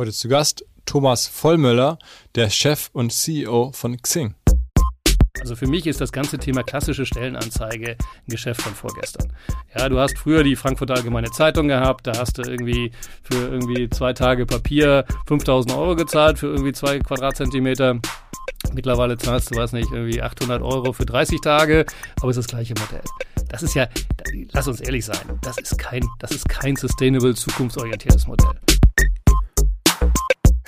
Heute zu Gast Thomas Vollmöller, der Chef und CEO von Xing. Also für mich ist das ganze Thema klassische Stellenanzeige ein Geschäft von vorgestern. Ja, du hast früher die Frankfurter Allgemeine Zeitung gehabt, da hast du irgendwie für irgendwie zwei Tage Papier 5000 Euro gezahlt für irgendwie zwei Quadratzentimeter. Mittlerweile zahlst du, weiß nicht, irgendwie 800 Euro für 30 Tage, aber es ist das gleiche Modell. Das ist ja, lass uns ehrlich sein, das ist kein, das ist kein sustainable, zukunftsorientiertes Modell.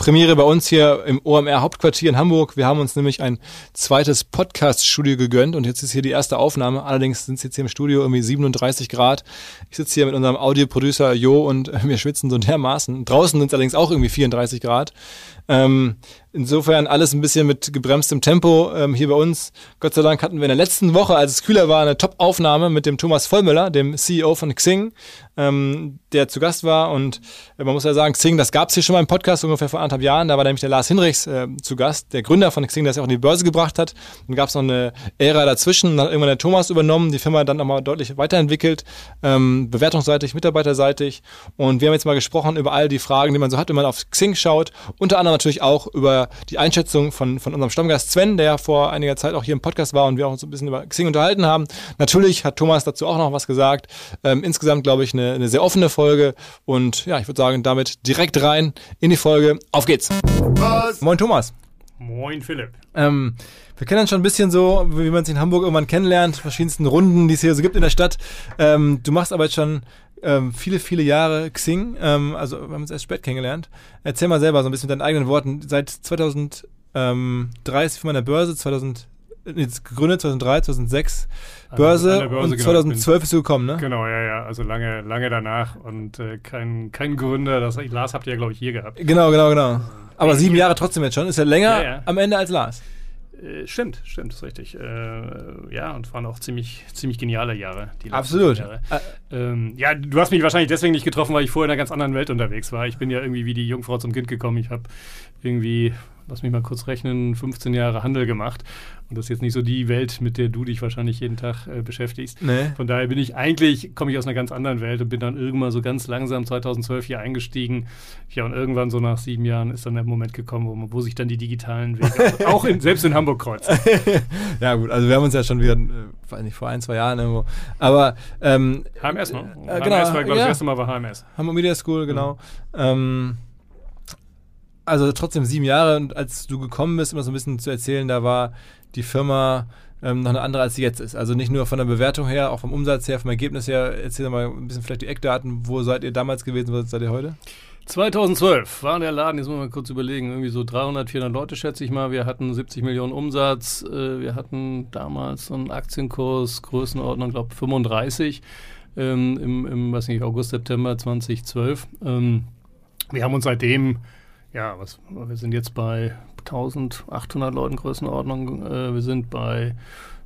Premiere bei uns hier im OMR Hauptquartier in Hamburg. Wir haben uns nämlich ein zweites Podcast-Studio gegönnt und jetzt ist hier die erste Aufnahme. Allerdings sind es jetzt hier im Studio irgendwie 37 Grad. Ich sitze hier mit unserem Audioproducer Jo und wir schwitzen so dermaßen. Draußen sind es allerdings auch irgendwie 34 Grad. Ähm, insofern alles ein bisschen mit gebremstem Tempo ähm, hier bei uns. Gott sei Dank hatten wir in der letzten Woche, als es kühler war, eine Top-Aufnahme mit dem Thomas Vollmüller, dem CEO von Xing, ähm, der zu Gast war. Und äh, man muss ja sagen, Xing, das gab es hier schon mal im Podcast ungefähr vor anderthalb Jahren. Da war nämlich der Lars Hinrichs äh, zu Gast, der Gründer von Xing, der es auch in die Börse gebracht hat. Dann gab es noch eine Ära dazwischen. Dann hat irgendwann der Thomas übernommen, die Firma dann nochmal deutlich weiterentwickelt, ähm, bewertungsseitig, mitarbeiterseitig. Und wir haben jetzt mal gesprochen über all die Fragen, die man so hat, wenn man auf Xing schaut. Unter anderem natürlich auch über die Einschätzung von, von unserem Stammgast Sven, der ja vor einiger Zeit auch hier im Podcast war und wir auch uns ein bisschen über Xing unterhalten haben. Natürlich hat Thomas dazu auch noch was gesagt. Ähm, insgesamt, glaube ich, eine, eine sehr offene Folge und ja, ich würde sagen, damit direkt rein in die Folge. Auf geht's. Was? Moin Thomas. Moin Philipp. Ähm, wir kennen uns schon ein bisschen so, wie man es in Hamburg irgendwann kennenlernt, verschiedensten Runden, die es hier so gibt in der Stadt. Ähm, du machst aber jetzt schon ähm, viele, viele Jahre Xing. Ähm, also wir haben uns erst spät kennengelernt. Erzähl mal selber so ein bisschen mit deinen eigenen Worten. Seit 2003 ist an der Börse, 2000 jetzt gegründet 2003, 2006 Börse, Börse und genau, 2012 bist du gekommen, ne? Genau, ja, ja, also lange, lange danach und äh, kein, kein Gründer, das Lars habt ihr ja, glaube ich, hier gehabt. Genau, genau, genau. Aber sieben Jahre trotzdem jetzt schon, ist ja länger ja, ja. am Ende als Lars. Äh, stimmt, stimmt, ist richtig. Äh, ja, und waren auch ziemlich, ziemlich geniale Jahre. Absolut. Jahre. Äh. Ähm, ja, du hast mich wahrscheinlich deswegen nicht getroffen, weil ich vorher in einer ganz anderen Welt unterwegs war. Ich bin ja irgendwie wie die Jungfrau zum Kind gekommen. Ich habe irgendwie lass mich mal kurz rechnen, 15 Jahre Handel gemacht. Und das ist jetzt nicht so die Welt, mit der du dich wahrscheinlich jeden Tag äh, beschäftigst. Nee. Von daher bin ich eigentlich, komme ich aus einer ganz anderen Welt und bin dann irgendwann so ganz langsam 2012 hier eingestiegen. Ja, und irgendwann so nach sieben Jahren ist dann der Moment gekommen, wo, wo sich dann die digitalen Wege auch in, selbst in Hamburg kreuzen. ja, gut, also wir haben uns ja schon wieder, äh, nicht vor ein, zwei Jahren irgendwo. Aber ähm, HMS, ne? Äh, genau, HMS war, glaube ich, ja. das erste Mal war HMS. Hamburg Media School, genau. Mhm. Ähm, also trotzdem sieben Jahre und als du gekommen bist, immer so ein bisschen zu erzählen, da war die Firma ähm, noch eine andere, als sie jetzt ist. Also nicht nur von der Bewertung her, auch vom Umsatz her, vom Ergebnis her. Erzähl mal ein bisschen vielleicht die Eckdaten. Wo seid ihr damals gewesen, wo seid ihr heute? 2012 war der Laden, jetzt muss man kurz überlegen, irgendwie so 300, 400 Leute schätze ich mal. Wir hatten 70 Millionen Umsatz. Äh, wir hatten damals so einen Aktienkurs, Größenordnung, glaube 35 ähm, im, im, weiß nicht, August, September 2012. Ähm, wir haben uns seitdem ja, was, wir sind jetzt bei 1800 Leuten Größenordnung. Äh, wir sind bei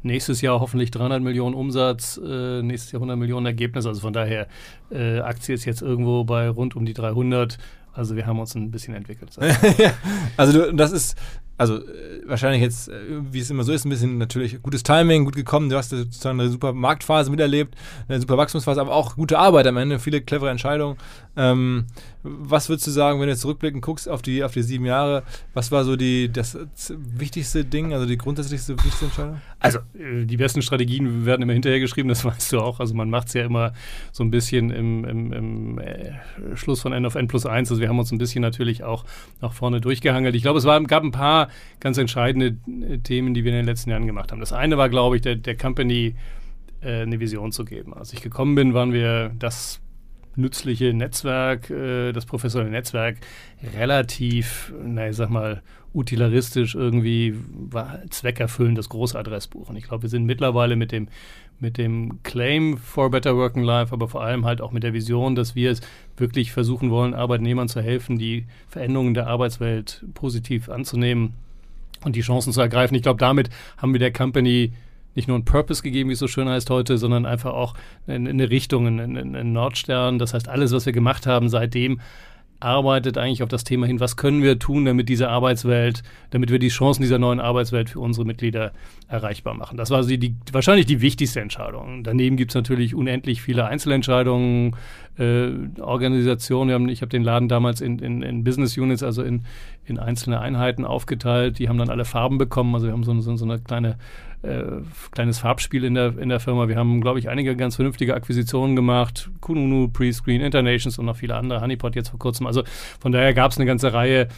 nächstes Jahr hoffentlich 300 Millionen Umsatz, äh, nächstes Jahr 100 Millionen Ergebnis. Also von daher, äh, Aktie ist jetzt irgendwo bei rund um die 300. Also wir haben uns ein bisschen entwickelt. also du, das ist also äh, wahrscheinlich jetzt, äh, wie es immer so ist, ein bisschen natürlich gutes Timing, gut gekommen. Du hast sozusagen eine super Marktphase miterlebt, eine super Wachstumsphase, aber auch gute Arbeit am Ende, viele clevere Entscheidungen. Ähm, was würdest du sagen, wenn du jetzt zurückblicken guckst auf die, auf die sieben Jahre, was war so die, das wichtigste Ding, also die grundsätzlichste wichtigste Entscheidung? Also, äh, die besten Strategien werden immer hinterher geschrieben, das weißt du auch. Also, man macht es ja immer so ein bisschen im, im, im äh, Schluss von N auf N plus 1. Also, wir haben uns ein bisschen natürlich auch nach vorne durchgehangelt. Ich glaube, es war, gab ein paar ganz entscheidende äh, Themen, die wir in den letzten Jahren gemacht haben. Das eine war, glaube ich, der, der Company äh, eine Vision zu geben. Als ich gekommen bin, waren wir das nützliche Netzwerk, äh, das professionelle Netzwerk relativ, na, ich sag mal, utilaristisch irgendwie zweckerfüllendes Großadressbuch. Und ich glaube, wir sind mittlerweile mit dem, mit dem Claim for Better Working Life, aber vor allem halt auch mit der Vision, dass wir es wirklich versuchen wollen, Arbeitnehmern zu helfen, die Veränderungen der Arbeitswelt positiv anzunehmen und die Chancen zu ergreifen. Ich glaube, damit haben wir der Company nicht nur einen Purpose gegeben, wie es so schön heißt heute, sondern einfach auch eine, Richtung, einen Nordstern. Das heißt, alles, was wir gemacht haben seitdem, arbeitet eigentlich auf das Thema hin, was können wir tun, damit diese Arbeitswelt, damit wir die Chancen dieser neuen Arbeitswelt für unsere Mitglieder erreichbar machen. Das war die, die wahrscheinlich die wichtigste Entscheidung. Daneben gibt es natürlich unendlich viele Einzelentscheidungen, äh, Organisationen. Haben, ich habe den Laden damals in, in, in, Business Units, also in, in einzelne Einheiten aufgeteilt. Die haben dann alle Farben bekommen. Also wir haben so, so, so eine kleine äh, kleines Farbspiel in der, in der Firma. Wir haben, glaube ich, einige ganz vernünftige Akquisitionen gemacht. Kununu, Prescreen, Internations und noch viele andere. Honeypot jetzt vor kurzem. Also von daher gab es eine ganze Reihe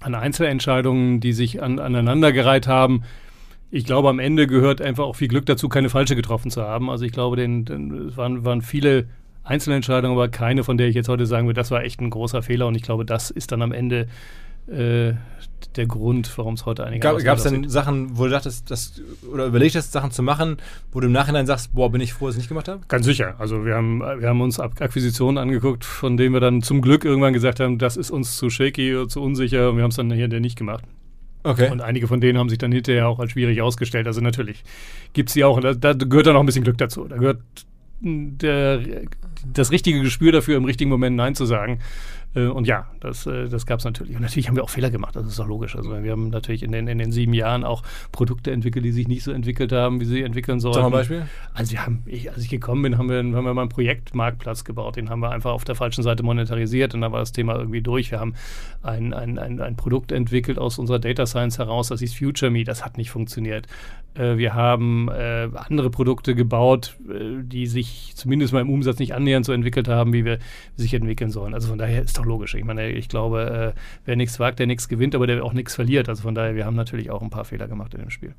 an Einzelentscheidungen, die sich an, aneinandergereiht haben. Ich glaube, am Ende gehört einfach auch viel Glück dazu, keine falsche getroffen zu haben. Also ich glaube, den, den, es waren, waren viele Einzelentscheidungen, aber keine, von der ich jetzt heute sagen würde, das war echt ein großer Fehler. Und ich glaube, das ist dann am Ende äh, der Grund, warum es heute einige Gab es denn Sachen, wo du dachtest, das, oder überlegt hast, Sachen zu machen, wo du im Nachhinein sagst, boah, bin ich froh, dass ich nicht gemacht habe? Ganz sicher. Also wir haben, wir haben uns Akquisitionen angeguckt, von denen wir dann zum Glück irgendwann gesagt haben, das ist uns zu shaky oder zu unsicher und wir haben es dann hier nicht gemacht. Okay. Und einige von denen haben sich dann hinterher auch als schwierig ausgestellt. Also natürlich gibt es die auch. Da, da gehört dann auch ein bisschen Glück dazu. Da gehört der, das richtige Gespür dafür, im richtigen Moment Nein zu sagen. Äh, und ja, das, äh, das gab es natürlich. Und natürlich haben wir auch Fehler gemacht, das ist doch logisch. Also wir haben natürlich in den, in den sieben Jahren auch Produkte entwickelt, die sich nicht so entwickelt haben, wie sie entwickeln sollen. Ein Beispiel. Also wir haben, ich, als ich gekommen bin, haben wir, haben wir mal einen Projektmarktplatz gebaut. Den haben wir einfach auf der falschen Seite monetarisiert und dann war das Thema irgendwie durch. Wir haben ein, ein, ein, ein Produkt entwickelt aus unserer Data Science heraus, das hieß Future Me, das hat nicht funktioniert. Äh, wir haben andere Produkte gebaut, die sich zumindest mal im Umsatz nicht annähernd so entwickelt haben, wie wir sich entwickeln sollen. Also von daher ist doch logisch. Ich meine, ich glaube, äh, wer nichts wagt, der nichts gewinnt, aber der auch nichts verliert. Also von daher, wir haben natürlich auch ein paar Fehler gemacht in dem Spiel.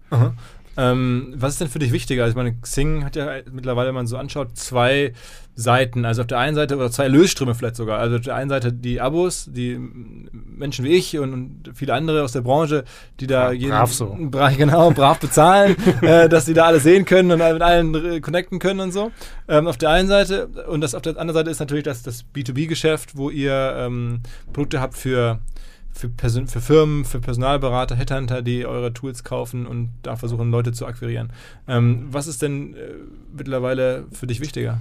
Ähm, was ist denn für dich wichtiger? Also ich meine, Xing hat ja mittlerweile, wenn man so anschaut, zwei Seiten. Also auf der einen Seite, oder zwei Lösströme vielleicht sogar. Also auf der einen Seite die Abos, die Menschen wie ich und, viele andere aus der Branche, die da ja, brav so. Brav, genau, brav bezahlen, äh, dass sie da alle sehen können und mit allen connecten können und so. Ähm, auf der einen Seite. Und das auf der anderen Seite ist natürlich das, das B2B-Geschäft, wo ihr ähm, Produkte habt für für, Person, für Firmen, für Personalberater, Headhunter, die eure Tools kaufen und da versuchen, Leute zu akquirieren. Ähm, was ist denn äh, mittlerweile für dich wichtiger?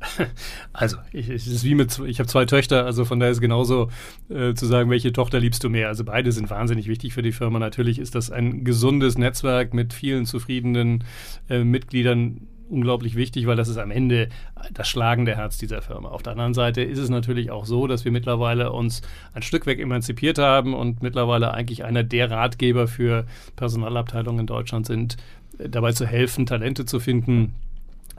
Also, ich, es ist wie mit, ich habe zwei Töchter, also von daher ist genauso äh, zu sagen, welche Tochter liebst du mehr. Also beide sind wahnsinnig wichtig für die Firma. Natürlich ist das ein gesundes Netzwerk mit vielen zufriedenen äh, Mitgliedern unglaublich wichtig, weil das ist am Ende das schlagende Herz dieser Firma. Auf der anderen Seite ist es natürlich auch so, dass wir mittlerweile uns ein Stück weg emanzipiert haben und mittlerweile eigentlich einer der Ratgeber für Personalabteilungen in Deutschland sind, dabei zu helfen, Talente zu finden,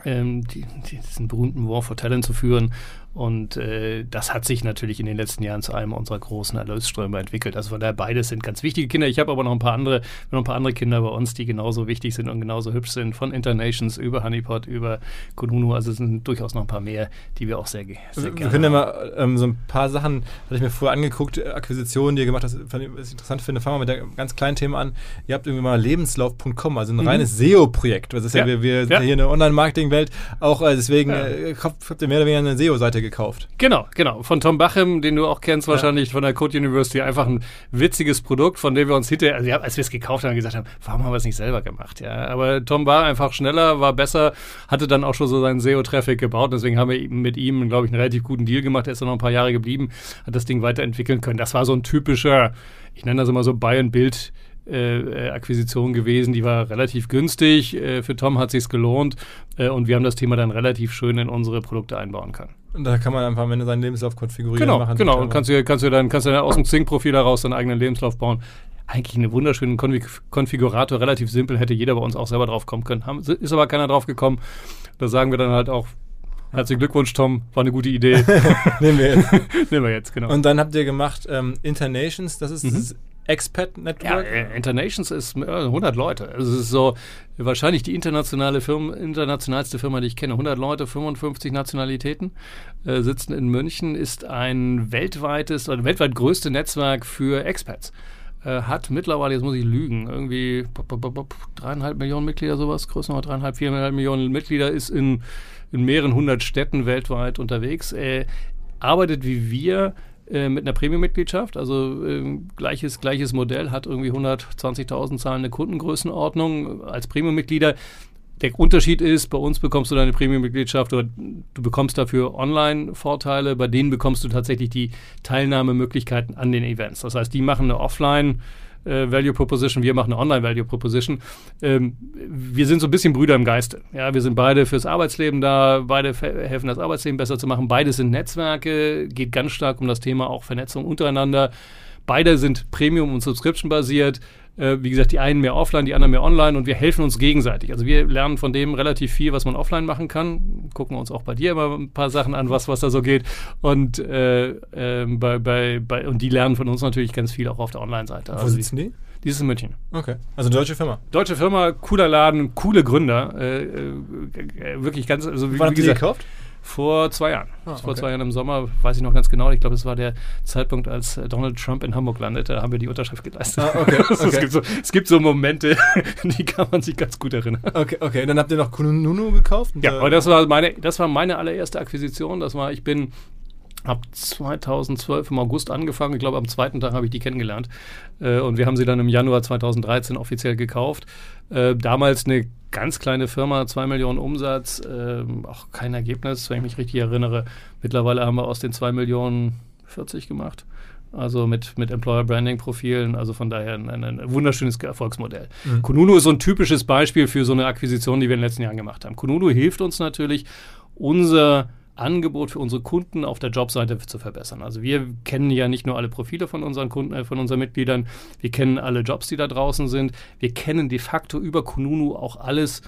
ähm, die, diesen berühmten War for Talent zu führen und äh, das hat sich natürlich in den letzten Jahren zu einem unserer großen Erlösströme entwickelt. Also von daher beides sind ganz wichtige Kinder. Ich habe aber noch ein paar andere, noch ein paar andere Kinder bei uns, die genauso wichtig sind und genauso hübsch sind. Von Internations über Honeypot, über Kununu. Also es sind durchaus noch ein paar mehr, die wir auch sehr, sehr gerne. Wir können ja mal ähm, so ein paar Sachen, hatte ich mir vorher angeguckt, äh, Akquisitionen, die ihr gemacht habt, was ich interessant finde. Fangen wir mit einem ganz kleinen Thema an. Ihr habt irgendwie mal lebenslauf.com, also ein mhm. reines SEO-Projekt. Das ist ja, ja wir, wir ja. sind ja hier in der Online-Marketing-Welt auch, äh, deswegen äh, habt ihr mehr oder weniger eine SEO-Seite gekauft. Genau, genau. Von Tom Bachem, den du auch kennst wahrscheinlich von der Code University. Einfach ein witziges Produkt, von dem wir uns hinterher, also ja, als wir es gekauft haben, gesagt haben, warum haben wir es nicht selber gemacht? Ja, aber Tom war einfach schneller, war besser, hatte dann auch schon so seinen SEO-Traffic gebaut. Deswegen haben wir mit ihm, glaube ich, einen relativ guten Deal gemacht. Er ist dann noch ein paar Jahre geblieben, hat das Ding weiterentwickeln können. Das war so ein typischer, ich nenne das immer so Buy-and-Build- äh, Akquisition gewesen, die war relativ günstig. Äh, für Tom hat sich gelohnt äh, und wir haben das Thema dann relativ schön in unsere Produkte einbauen können. Und da kann man einfach am Ende seinen Lebenslauf konfigurieren. Genau, machen, genau. Und kannst du, kannst du dann, kannst du dann aus dem Xing-Profil heraus deinen eigenen Lebenslauf bauen. Eigentlich einen wunderschönen Konfig Konfigurator, relativ simpel, hätte jeder bei uns auch selber drauf kommen können. Haben, ist aber keiner drauf gekommen. Da sagen wir dann halt auch, Herzlichen Glückwunsch, Tom. War eine gute Idee. Nehmen wir jetzt. Nehmen wir jetzt, genau. Und dann habt ihr gemacht ähm, Internations, das ist Mhm. Expat Ja, Network. äh, Internations ist äh, 100 Leute. Also es ist so wahrscheinlich die internationale Firma, internationalste Firma, die ich kenne. 100 Leute, 55 Nationalitäten, äh, sitzen in München, ist ein weltweites oder weltweit größte Netzwerk für Expats. Äh, hat mittlerweile, jetzt muss ich lügen, irgendwie dreieinhalb Millionen Mitglieder, sowas, größtenteils dreieinhalb, viereinhalb Millionen Mitglieder, ist in, in mehreren hundert Städten weltweit unterwegs, äh, arbeitet wie wir äh, mit einer Premium-Mitgliedschaft, also ähm, gleiches, gleiches Modell, hat irgendwie 120.000 zahlende Kundengrößenordnung als Premium-Mitglieder. Der Unterschied ist, bei uns bekommst du deine Premium-Mitgliedschaft oder du bekommst dafür Online-Vorteile, bei denen bekommst du tatsächlich die Teilnahmemöglichkeiten an den Events. Das heißt, die machen eine Offline- äh, Value Proposition, wir machen eine Online Value Proposition. Ähm, wir sind so ein bisschen Brüder im Geiste. Ja, wir sind beide fürs Arbeitsleben da, beide fe- helfen das Arbeitsleben besser zu machen. Beide sind Netzwerke, geht ganz stark um das Thema auch Vernetzung untereinander. Beide sind Premium- und Subscription basiert. Äh, wie gesagt, die einen mehr offline, die anderen mehr online und wir helfen uns gegenseitig. Also wir lernen von dem relativ viel, was man offline machen kann. Gucken uns auch bei dir immer ein paar Sachen an, was, was da so geht. Und, äh, ähm, bei, bei, bei, und die lernen von uns natürlich ganz viel auch auf der Online-Seite. Wo Also sitzen die? die, ist in München. Okay. Also deutsche Firma. Deutsche Firma, cooler Laden, coole Gründer. Äh, äh, äh, wirklich ganz, also wie, Wann wie habt ihr gekauft? Vor zwei Jahren. Ah, Vor okay. zwei Jahren im Sommer, weiß ich noch ganz genau. Ich glaube, es war der Zeitpunkt, als äh, Donald Trump in Hamburg landete. Da haben wir die Unterschrift geleistet. Ah, okay, okay. es, gibt so, es gibt so Momente, die kann man sich ganz gut erinnern. Okay, okay. Dann habt ihr noch Kununu gekauft? Und, Ja, aber das war meine, das war meine allererste Akquisition. Das war, ich bin ab 2012 im August angefangen. Ich glaube, am zweiten Tag habe ich die kennengelernt. Äh, und wir haben sie dann im Januar 2013 offiziell gekauft. Äh, damals eine ganz kleine Firma, 2 Millionen Umsatz, ähm, auch kein Ergebnis, wenn ich mich richtig erinnere. Mittlerweile haben wir aus den 2 Millionen 40 gemacht. Also mit, mit Employer Branding Profilen, also von daher ein, ein, ein wunderschönes Erfolgsmodell. Mhm. Kununu ist so ein typisches Beispiel für so eine Akquisition, die wir in den letzten Jahren gemacht haben. Kununu hilft uns natürlich, unser Angebot für unsere Kunden auf der Jobseite zu verbessern. Also wir kennen ja nicht nur alle Profile von unseren Kunden, äh, von unseren Mitgliedern, wir kennen alle Jobs, die da draußen sind. Wir kennen de facto über Kununu auch alles,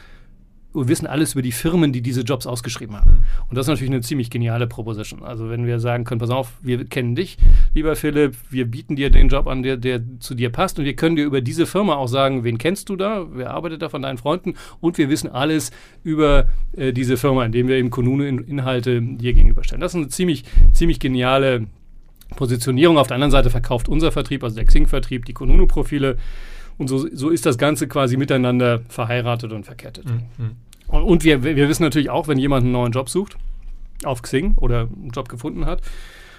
wissen alles über die Firmen, die diese Jobs ausgeschrieben haben. Und das ist natürlich eine ziemlich geniale Proposition. Also wenn wir sagen können, pass auf, wir kennen dich, lieber Philipp, wir bieten dir den Job an, der, der zu dir passt und wir können dir über diese Firma auch sagen, wen kennst du da, wer arbeitet da von deinen Freunden und wir wissen alles über äh, diese Firma, indem wir eben Kununu-Inhalte dir gegenüberstellen. Das ist eine ziemlich, ziemlich geniale Positionierung. Auf der anderen Seite verkauft unser Vertrieb, also der Xing-Vertrieb, die Kununu-Profile. Und so, so ist das Ganze quasi miteinander verheiratet und verkettet. Mhm. Und, und wir, wir wissen natürlich auch, wenn jemand einen neuen Job sucht, auf Xing oder einen Job gefunden hat,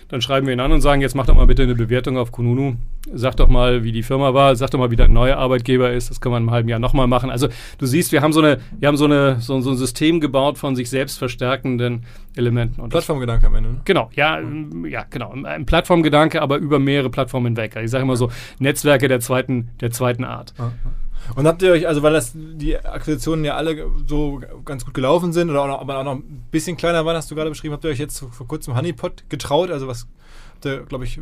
dann schreiben wir ihn an und sagen, jetzt mach doch mal bitte eine Bewertung auf Kununu. Sag doch mal, wie die Firma war, sag doch mal, wie dein neuer Arbeitgeber ist. Das wir in einem halben Jahr nochmal machen. Also du siehst, wir haben so eine, wir haben so eine, so, so ein System gebaut von sich selbst verstärkenden Elementen. Und Plattformgedanke am Ende. Ne? Genau, ja, ja, genau. Ein Plattformgedanke, aber über mehrere Plattformen hinweg. Ich sage immer so, Netzwerke der zweiten, der zweiten Art. Und habt ihr euch, also weil das die Akquisitionen ja alle so ganz gut gelaufen sind oder auch noch, aber auch noch ein bisschen kleiner waren, hast du gerade beschrieben, habt ihr euch jetzt vor kurzem Honeypot getraut? Also was habt ihr, glaube ich,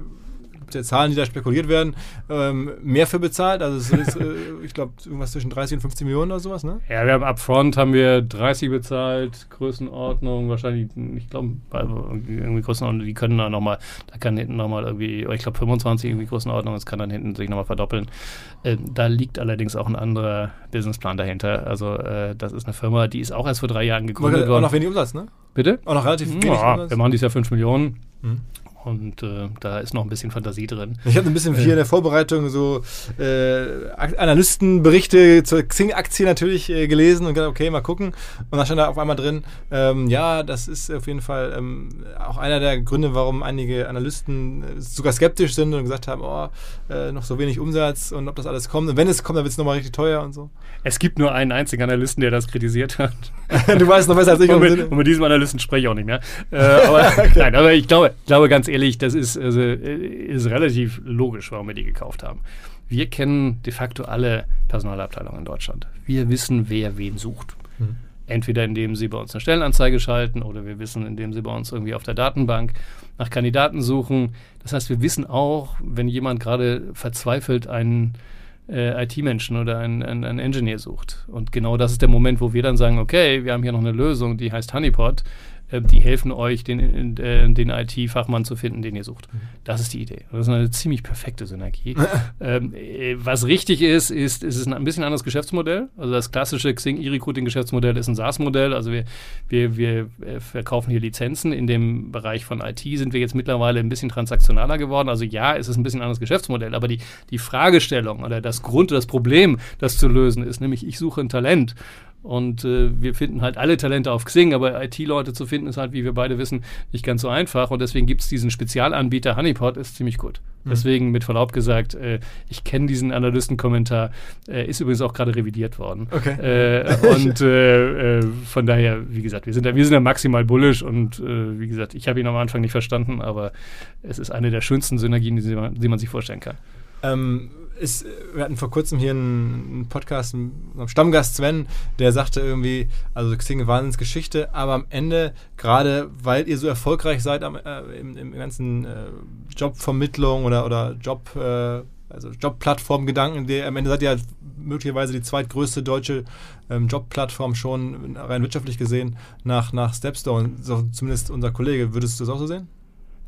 ihr Zahlen, die da spekuliert werden, ähm, mehr für bezahlt? Also es ist, äh, ich glaube, irgendwas zwischen 30 und 50 Millionen oder sowas, ne? Ja, wir haben upfront haben wir 30 bezahlt, Größenordnung, wahrscheinlich, ich glaube, irgendwie Größenordnung, die können da nochmal, da kann hinten nochmal irgendwie, ich glaube 25 irgendwie Größenordnung, das kann dann hinten sich nochmal verdoppeln. Ähm, da liegt allerdings auch ein anderer Businessplan dahinter. Also äh, das ist eine Firma, die ist auch erst vor drei Jahren gegründet Auch worden. noch wenig Umsatz, ne? Bitte? Auch noch relativ wenig Ja, Umsatz. wir machen dieses Jahr 5 Millionen. Mhm. Und äh, da ist noch ein bisschen Fantasie drin. Ich habe ein bisschen hier in der Vorbereitung so äh, Analystenberichte zur Xing-Aktie natürlich äh, gelesen und gedacht, okay, mal gucken. Und da stand da auf einmal drin, ähm, ja, das ist auf jeden Fall ähm, auch einer der Gründe, warum einige Analysten äh, sogar skeptisch sind und gesagt haben, oh, äh, noch so wenig Umsatz und ob das alles kommt. Und wenn es kommt, dann wird es nochmal richtig teuer und so. Es gibt nur einen einzigen Analysten, der das kritisiert hat. du weißt noch besser als ich. Und mit, und mit diesem Analysten spreche ich auch nicht mehr. Äh, aber, okay. Nein, aber ich glaube, glaube ganz ehrlich, das ist, also, ist relativ logisch, warum wir die gekauft haben. Wir kennen de facto alle Personalabteilungen in Deutschland. Wir wissen, wer wen sucht. Mhm. Entweder indem sie bei uns eine Stellenanzeige schalten oder wir wissen, indem sie bei uns irgendwie auf der Datenbank nach Kandidaten suchen. Das heißt, wir wissen auch, wenn jemand gerade verzweifelt einen äh, IT-Menschen oder einen, einen, einen Engineer sucht. Und genau das ist der Moment, wo wir dann sagen, okay, wir haben hier noch eine Lösung, die heißt Honeypot äh, die helfen euch, den, äh, den IT-Fachmann zu finden, den ihr sucht. Mhm. Das ist die Idee. Das ist eine ziemlich perfekte Synergie. ähm, äh, was richtig ist, ist, ist es ein bisschen anderes Geschäftsmodell. Also das klassische Xing E-Recruiting-Geschäftsmodell ist ein SaaS-Modell. Also wir, wir, wir verkaufen hier Lizenzen. In dem Bereich von IT sind wir jetzt mittlerweile ein bisschen transaktionaler geworden. Also ja, es ist ein bisschen anderes Geschäftsmodell, aber die, die Fragestellung oder das Grund, das Problem, das zu lösen ist, nämlich ich suche ein Talent und äh, wir finden halt alle Talente auf Xing, aber IT-Leute zu finden ist halt, wie wir beide wissen, nicht ganz so einfach. Und deswegen gibt es diesen Spezialanbieter Honeypot, ist ziemlich gut. Mhm. Deswegen mit Verlaub gesagt, äh, ich kenne diesen Analystenkommentar, äh, ist übrigens auch gerade revidiert worden. Okay. Äh, und äh, äh, von daher, wie gesagt, wir sind da, wir sind da maximal bullish und wie gesagt, ich habe ihn am Anfang nicht verstanden, aber es ist eine der schönsten Synergien, die man, die man sich vorstellen kann. Ähm, ist, wir hatten vor kurzem hier einen, Podcast, einen Stammgast Sven, der sagte irgendwie, also Xing Wahnsinnsgeschichte, aber am Ende, gerade weil ihr so erfolgreich seid am, äh, im, im, ganzen äh, Jobvermittlung oder, oder Job, äh, also Jobplattform-Gedanken, am Ende seid ihr halt möglicherweise die zweitgrößte deutsche ähm, Jobplattform schon rein wirtschaftlich gesehen nach, nach Stepstone, so zumindest unser Kollege. Würdest du das auch so sehen?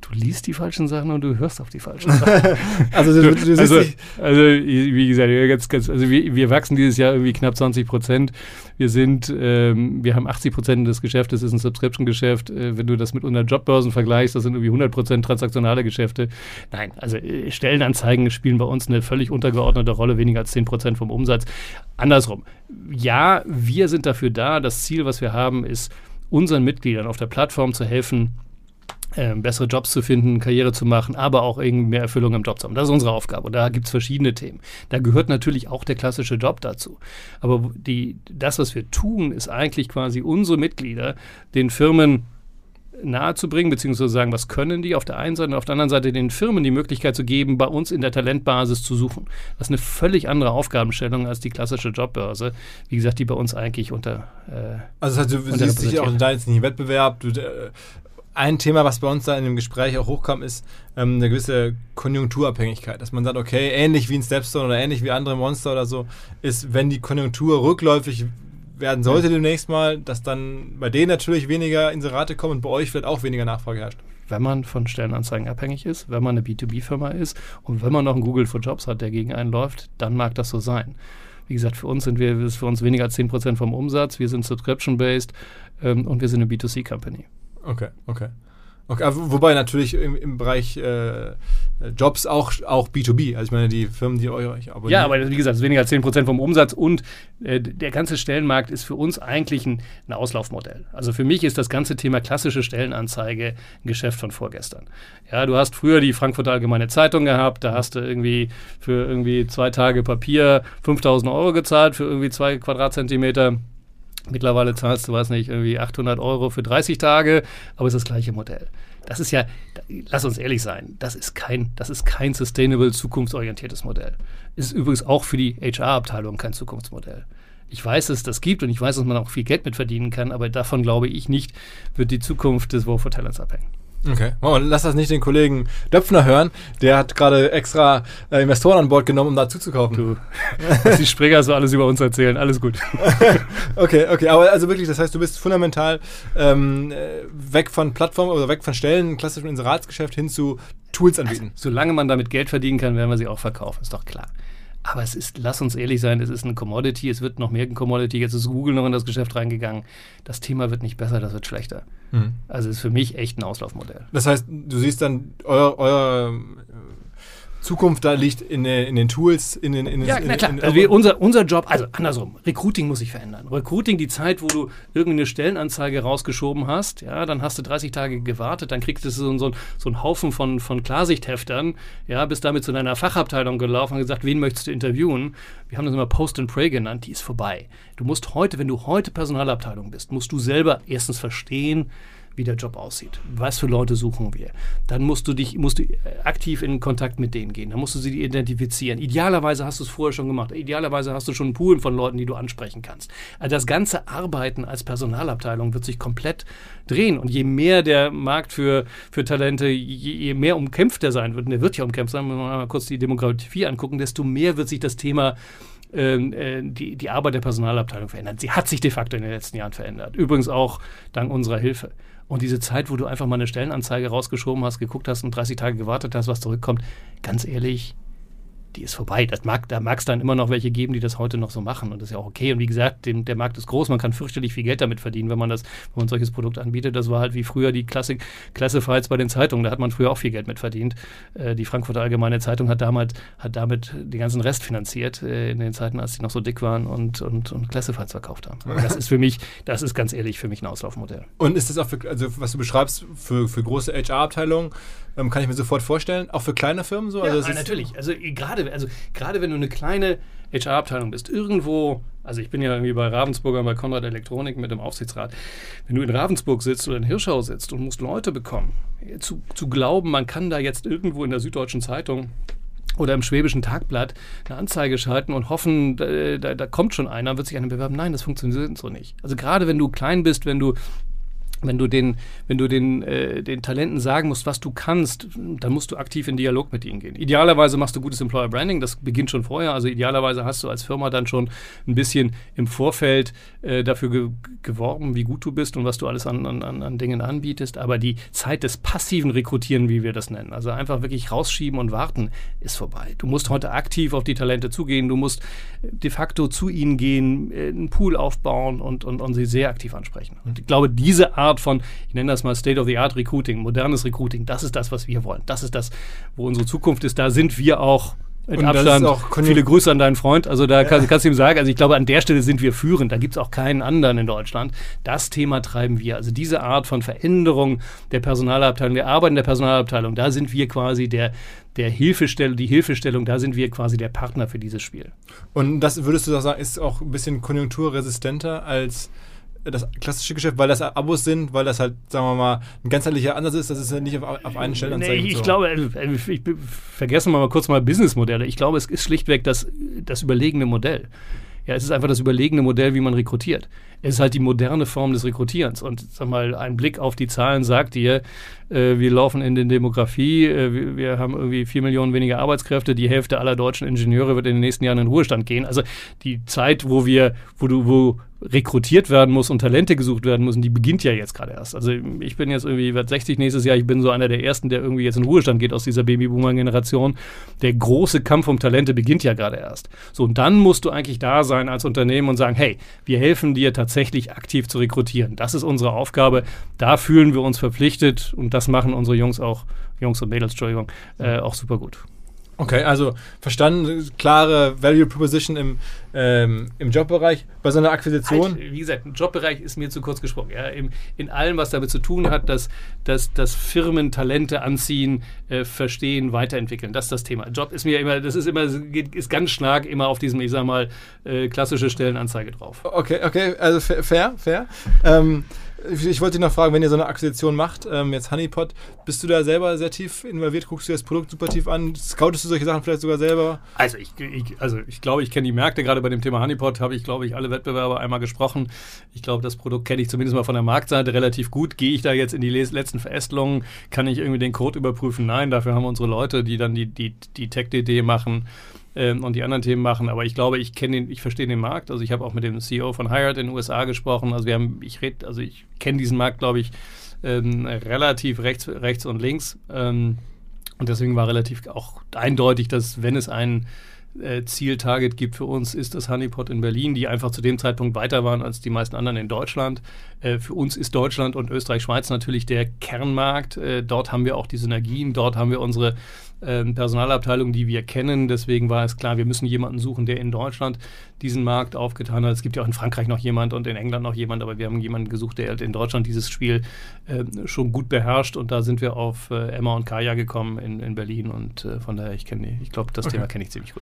Du liest die falschen Sachen und du hörst auf die falschen Sachen. also, du, du also, also, wie gesagt, ganz, ganz, also wir, wir, wachsen dieses Jahr irgendwie knapp 20 Prozent. Wir sind, ähm, wir haben 80 Prozent des Geschäftes, ist ein Subscription-Geschäft. Äh, wenn du das mit unseren Jobbörsen vergleichst, das sind irgendwie 100 Prozent transaktionale Geschäfte. Nein, also äh, Stellenanzeigen spielen bei uns eine völlig untergeordnete Rolle, weniger als 10 Prozent vom Umsatz. Andersrum. Ja, wir sind dafür da. Das Ziel, was wir haben, ist, unseren Mitgliedern auf der Plattform zu helfen, äh, bessere Jobs zu finden, Karriere zu machen, aber auch irgendwie mehr Erfüllung im Job zu haben. Das ist unsere Aufgabe. Und da gibt es verschiedene Themen. Da gehört natürlich auch der klassische Job dazu. Aber die, das, was wir tun, ist eigentlich quasi unsere Mitglieder den Firmen nahezubringen, beziehungsweise sagen, was können die auf der einen Seite und auf der anderen Seite den Firmen die Möglichkeit zu geben, bei uns in der Talentbasis zu suchen. Das ist eine völlig andere Aufgabenstellung als die klassische Jobbörse, wie gesagt, die bei uns eigentlich unter. Äh, also, das heißt, du siehst dich auch da jetzt nicht im Wettbewerb, du äh, ein Thema, was bei uns da in dem Gespräch auch hochkam, ist ähm, eine gewisse Konjunkturabhängigkeit. Dass man sagt, okay, ähnlich wie ein Stepstone oder ähnlich wie andere Monster oder so, ist, wenn die Konjunktur rückläufig werden sollte demnächst mal, dass dann bei denen natürlich weniger Inserate kommen und bei euch vielleicht auch weniger Nachfrage herrscht. Wenn man von Stellenanzeigen abhängig ist, wenn man eine B2B-Firma ist und wenn man noch einen Google for Jobs hat, der gegen einen läuft, dann mag das so sein. Wie gesagt, für uns sind wir, ist für uns weniger als 10% vom Umsatz, wir sind subscription-based ähm, und wir sind eine B2C-Company. Okay, okay. Okay, wobei natürlich im, im Bereich äh, Jobs auch, auch B2B, also ich meine, die Firmen, die euch abonnieren. Ja, aber wie gesagt, weniger als 10% vom Umsatz und äh, der ganze Stellenmarkt ist für uns eigentlich ein, ein, Auslaufmodell. Also für mich ist das ganze Thema klassische Stellenanzeige ein Geschäft von vorgestern. Ja, du hast früher die Frankfurter Allgemeine Zeitung gehabt, da hast du irgendwie für irgendwie zwei Tage Papier 5000 Euro gezahlt für irgendwie zwei Quadratzentimeter Mittlerweile zahlst du, weiß nicht, irgendwie 800 Euro für 30 Tage, aber es ist das gleiche Modell. Das ist ja, lass uns ehrlich sein, das ist kein, das ist kein sustainable, zukunftsorientiertes Modell. Ist übrigens auch für die HR-Abteilung kein Zukunftsmodell. Ich weiß, dass es das gibt und ich weiß, dass man auch viel Geld mit verdienen kann, aber davon glaube ich nicht, wird die Zukunft des War for Talents abhängen. Okay. Oh, lass das nicht den Kollegen Döpfner hören. Der hat gerade extra äh, Investoren an Bord genommen, um da zuzukaufen. Du, was die Springer so alles über uns erzählen, alles gut. okay, okay. Aber also wirklich, das heißt, du bist fundamental ähm, weg von Plattformen oder weg von Stellen, klassischen Inseratsgeschäft hin zu Tools anbieten. Also, solange man damit Geld verdienen kann, werden wir sie auch verkaufen, ist doch klar. Aber es ist, lass uns ehrlich sein, es ist eine Commodity, es wird noch mehr ein Commodity. Jetzt ist Google noch in das Geschäft reingegangen. Das Thema wird nicht besser, das wird schlechter. Mhm. Also ist für mich echt ein Auslaufmodell. Das heißt, du siehst dann euer, euer Zukunft da liegt in, in den Tools, in den. In, ja, in, klar. In, also wir, unser, unser Job, also andersrum, Recruiting muss sich verändern. Recruiting, die Zeit, wo du irgendeine Stellenanzeige rausgeschoben hast, ja, dann hast du 30 Tage gewartet, dann kriegst du so, so, so einen Haufen von, von Klarsichtheftern, ja, bist damit zu deiner Fachabteilung gelaufen und gesagt, wen möchtest du interviewen? Wir haben das immer Post and Pray genannt, die ist vorbei. Du musst heute, wenn du heute Personalabteilung bist, musst du selber erstens verstehen, wie der Job aussieht. Was für Leute suchen wir? Dann musst du dich musst du äh, aktiv in Kontakt mit denen gehen. Dann musst du sie identifizieren. Idealerweise hast du es vorher schon gemacht. Idealerweise hast du schon einen Pool von Leuten, die du ansprechen kannst. Also das ganze Arbeiten als Personalabteilung wird sich komplett drehen. Und je mehr der Markt für, für Talente, je, je mehr umkämpft er sein wird, und der wird ja umkämpft sein, wenn wir mal kurz die Demografie angucken, desto mehr wird sich das Thema ähm, äh, die, die Arbeit der Personalabteilung verändern. Sie hat sich de facto in den letzten Jahren verändert. Übrigens auch dank unserer Hilfe. Und diese Zeit, wo du einfach mal eine Stellenanzeige rausgeschoben hast, geguckt hast und 30 Tage gewartet hast, was zurückkommt, ganz ehrlich, die ist vorbei. Das mag, da mag es dann immer noch welche geben, die das heute noch so machen. Und das ist ja auch okay. Und wie gesagt, dem, der Markt ist groß. Man kann fürchterlich viel Geld damit verdienen, wenn man das, wenn man solches Produkt anbietet. Das war halt wie früher die Klassik, Classifieds bei den Zeitungen. Da hat man früher auch viel Geld mit verdient. Äh, die Frankfurter Allgemeine Zeitung hat damals, hat damit den ganzen Rest finanziert, äh, in den Zeiten, als sie noch so dick waren und, und, und Classifieds verkauft haben. Aber das ist für mich, das ist ganz ehrlich für mich ein Auslaufmodell. Und ist das auch für, also was du beschreibst, für, für große HR-Abteilungen, ähm, kann ich mir sofort vorstellen, auch für kleine Firmen so? Also ja, natürlich. Also gerade, also gerade wenn du eine kleine HR-Abteilung bist, irgendwo, also ich bin ja irgendwie bei Ravensburger bei Konrad Elektronik mit dem Aufsichtsrat, wenn du in Ravensburg sitzt oder in Hirschau sitzt und musst Leute bekommen, zu, zu glauben, man kann da jetzt irgendwo in der Süddeutschen Zeitung oder im Schwäbischen Tagblatt eine Anzeige schalten und hoffen, da, da, da kommt schon einer, wird sich einer bewerben. Nein, das funktioniert so nicht. Also gerade wenn du klein bist, wenn du wenn du den, wenn du den, äh, den Talenten sagen musst, was du kannst, dann musst du aktiv in Dialog mit ihnen gehen. Idealerweise machst du gutes Employer Branding, das beginnt schon vorher. Also idealerweise hast du als Firma dann schon ein bisschen im Vorfeld äh, dafür ge geworben, wie gut du bist und was du alles an, an, an Dingen anbietest. Aber die Zeit des passiven Rekrutieren, wie wir das nennen, also einfach wirklich rausschieben und warten, ist vorbei. Du musst heute aktiv auf die Talente zugehen, du musst de facto zu ihnen gehen, äh, einen Pool aufbauen und, und, und sie sehr aktiv ansprechen. Und ich glaube, diese Art Art von, ich nenne das mal State-of-the-Art Recruiting, modernes Recruiting, das ist das, was wir wollen. Das ist das, wo unsere Zukunft ist. Da sind wir auch mit und Abstand. Viele Grüße an deinen Freund. Also da ja. kann, kannst du ihm sagen, also ich glaube, an der Stelle sind wir führend. Da gibt es auch keinen anderen in Deutschland. Das Thema treiben wir. Also diese Art von Veränderung der Personalabteilung, der Arbeit in der Personalabteilung, da sind wir quasi der, der Hilfestellung, die Hilfestellung, da sind wir quasi der Partner für dieses Spiel. Und das würdest du sagen, ist auch ein bisschen konjunkturresistenter als das klassische Geschäft, weil das Abos sind, weil das halt, sagen wir mal, ein ganzheitlicher Ansatz ist, dass es nicht auf, auf einen Stellenanzeige nee, ich so. glaube, äh, ich, vergessen wir mal kurz mal Businessmodelle. Ich glaube, es ist schlichtweg das, das überlegene Modell. Ja, es ist einfach das überlegene Modell, wie man rekrutiert. Es ist halt die moderne Form des Rekrutierens. Und sag mal, ein Blick auf die Zahlen sagt dir, äh, wir laufen in den Demografie, äh, wir, wir, haben irgendwie vier Millionen weniger Arbeitskräfte, die Hälfte aller deutschen Ingenieure wird in den nächsten Jahren in Ruhestand gehen. Also die Zeit, wo wir, wo du, wo rekrutiert werden muss und Talente gesucht werden müssen, die beginnt ja jetzt gerade erst. Also ich bin jetzt irgendwie, werde 60 nächstes Jahr, ich bin so einer der Ersten, der irgendwie jetzt in Ruhestand geht aus dieser Babyboomer-Generation. Der große Kampf um Talente beginnt ja gerade erst. So, und dann musst du eigentlich da sein als Unternehmen und sagen, hey, wir helfen dir tatsächlich aktiv zu rekrutieren. Das ist unsere Aufgabe. Da fühlen wir uns verpflichtet und das machen unsere Jungs auch, Jungs und Mädels, Entschuldigung, äh, auch super gut. Okay, also verstanden, klare Value Proposition im, ähm, im Jobbereich. Bei so einer Akquisition. Halt, wie gesagt, im Jobbereich ist mir zu kurz gesprochen. Ja, im, in allem, was damit zu tun hat, dass, dass, dass Firmen Talente anziehen, äh, verstehen, weiterentwickeln. Das ist das Thema. Job ist mir immer, das ist immer, ist ganz stark immer auf diesem, ich sag mal, äh, klassische Stellenanzeige drauf. Okay, okay, also fair, fair. Ähm, ich wollte dich noch fragen, wenn ihr so eine Akquisition macht, ähm, jetzt Honeypot, bist du da selber sehr tief involviert? Guckst du das Produkt super tief an? Scoutest du solche Sachen vielleicht sogar selber? Also ich, ich also ich glaube, ich kenne die Märkte. Gerade bei dem Thema Honeypot habe ich, glaube ich, alle Wettbewerber einmal gesprochen. Ich glaube, das Produkt kenne ich zumindest mal von der Marktseite relativ gut. Gehe ich da jetzt in die letzten Verästelungen? Kann ich irgendwie den Code überprüfen? Nein, dafür haben wir unsere Leute, die dann die, die, die Tech-DD machen ähm, und die anderen Themen machen. Aber ich glaube, ich kenne den, ich verstehe den Markt. Also ich habe auch mit dem CEO von Hired in den USA gesprochen. Also wir haben, ich rede, also ich kenne diesen Markt, glaube ich, ähm, relativ rechts, rechts und links. Ähm, und deswegen war relativ auch eindeutig, dass wenn es einen äh, Zieltarget gibt für uns, ist das Honeypot in Berlin, die einfach zu dem Zeitpunkt weiter waren als die meisten anderen in Deutschland. Äh, für uns ist Deutschland und Österreich-Schweiz natürlich der Kernmarkt. Äh, dort haben wir auch die Synergien, dort haben wir unsere ähm, Personalabteilung, die wir kennen. Deswegen war es klar, wir müssen jemanden suchen, der in Deutschland diesen Markt aufgetan hat. Es gibt ja auch in Frankreich noch jemand und in England noch jemand, aber wir haben jemanden gesucht, der halt in Deutschland dieses Spiel äh, schon gut beherrscht. Und da sind wir auf Emma und Kaya gekommen in, in Berlin. Und von daher, ich kenne, ich glaube, das okay. Thema kenne ich ziemlich gut.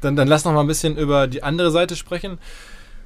Dann, dann lass noch mal ein bisschen über die andere Seite sprechen.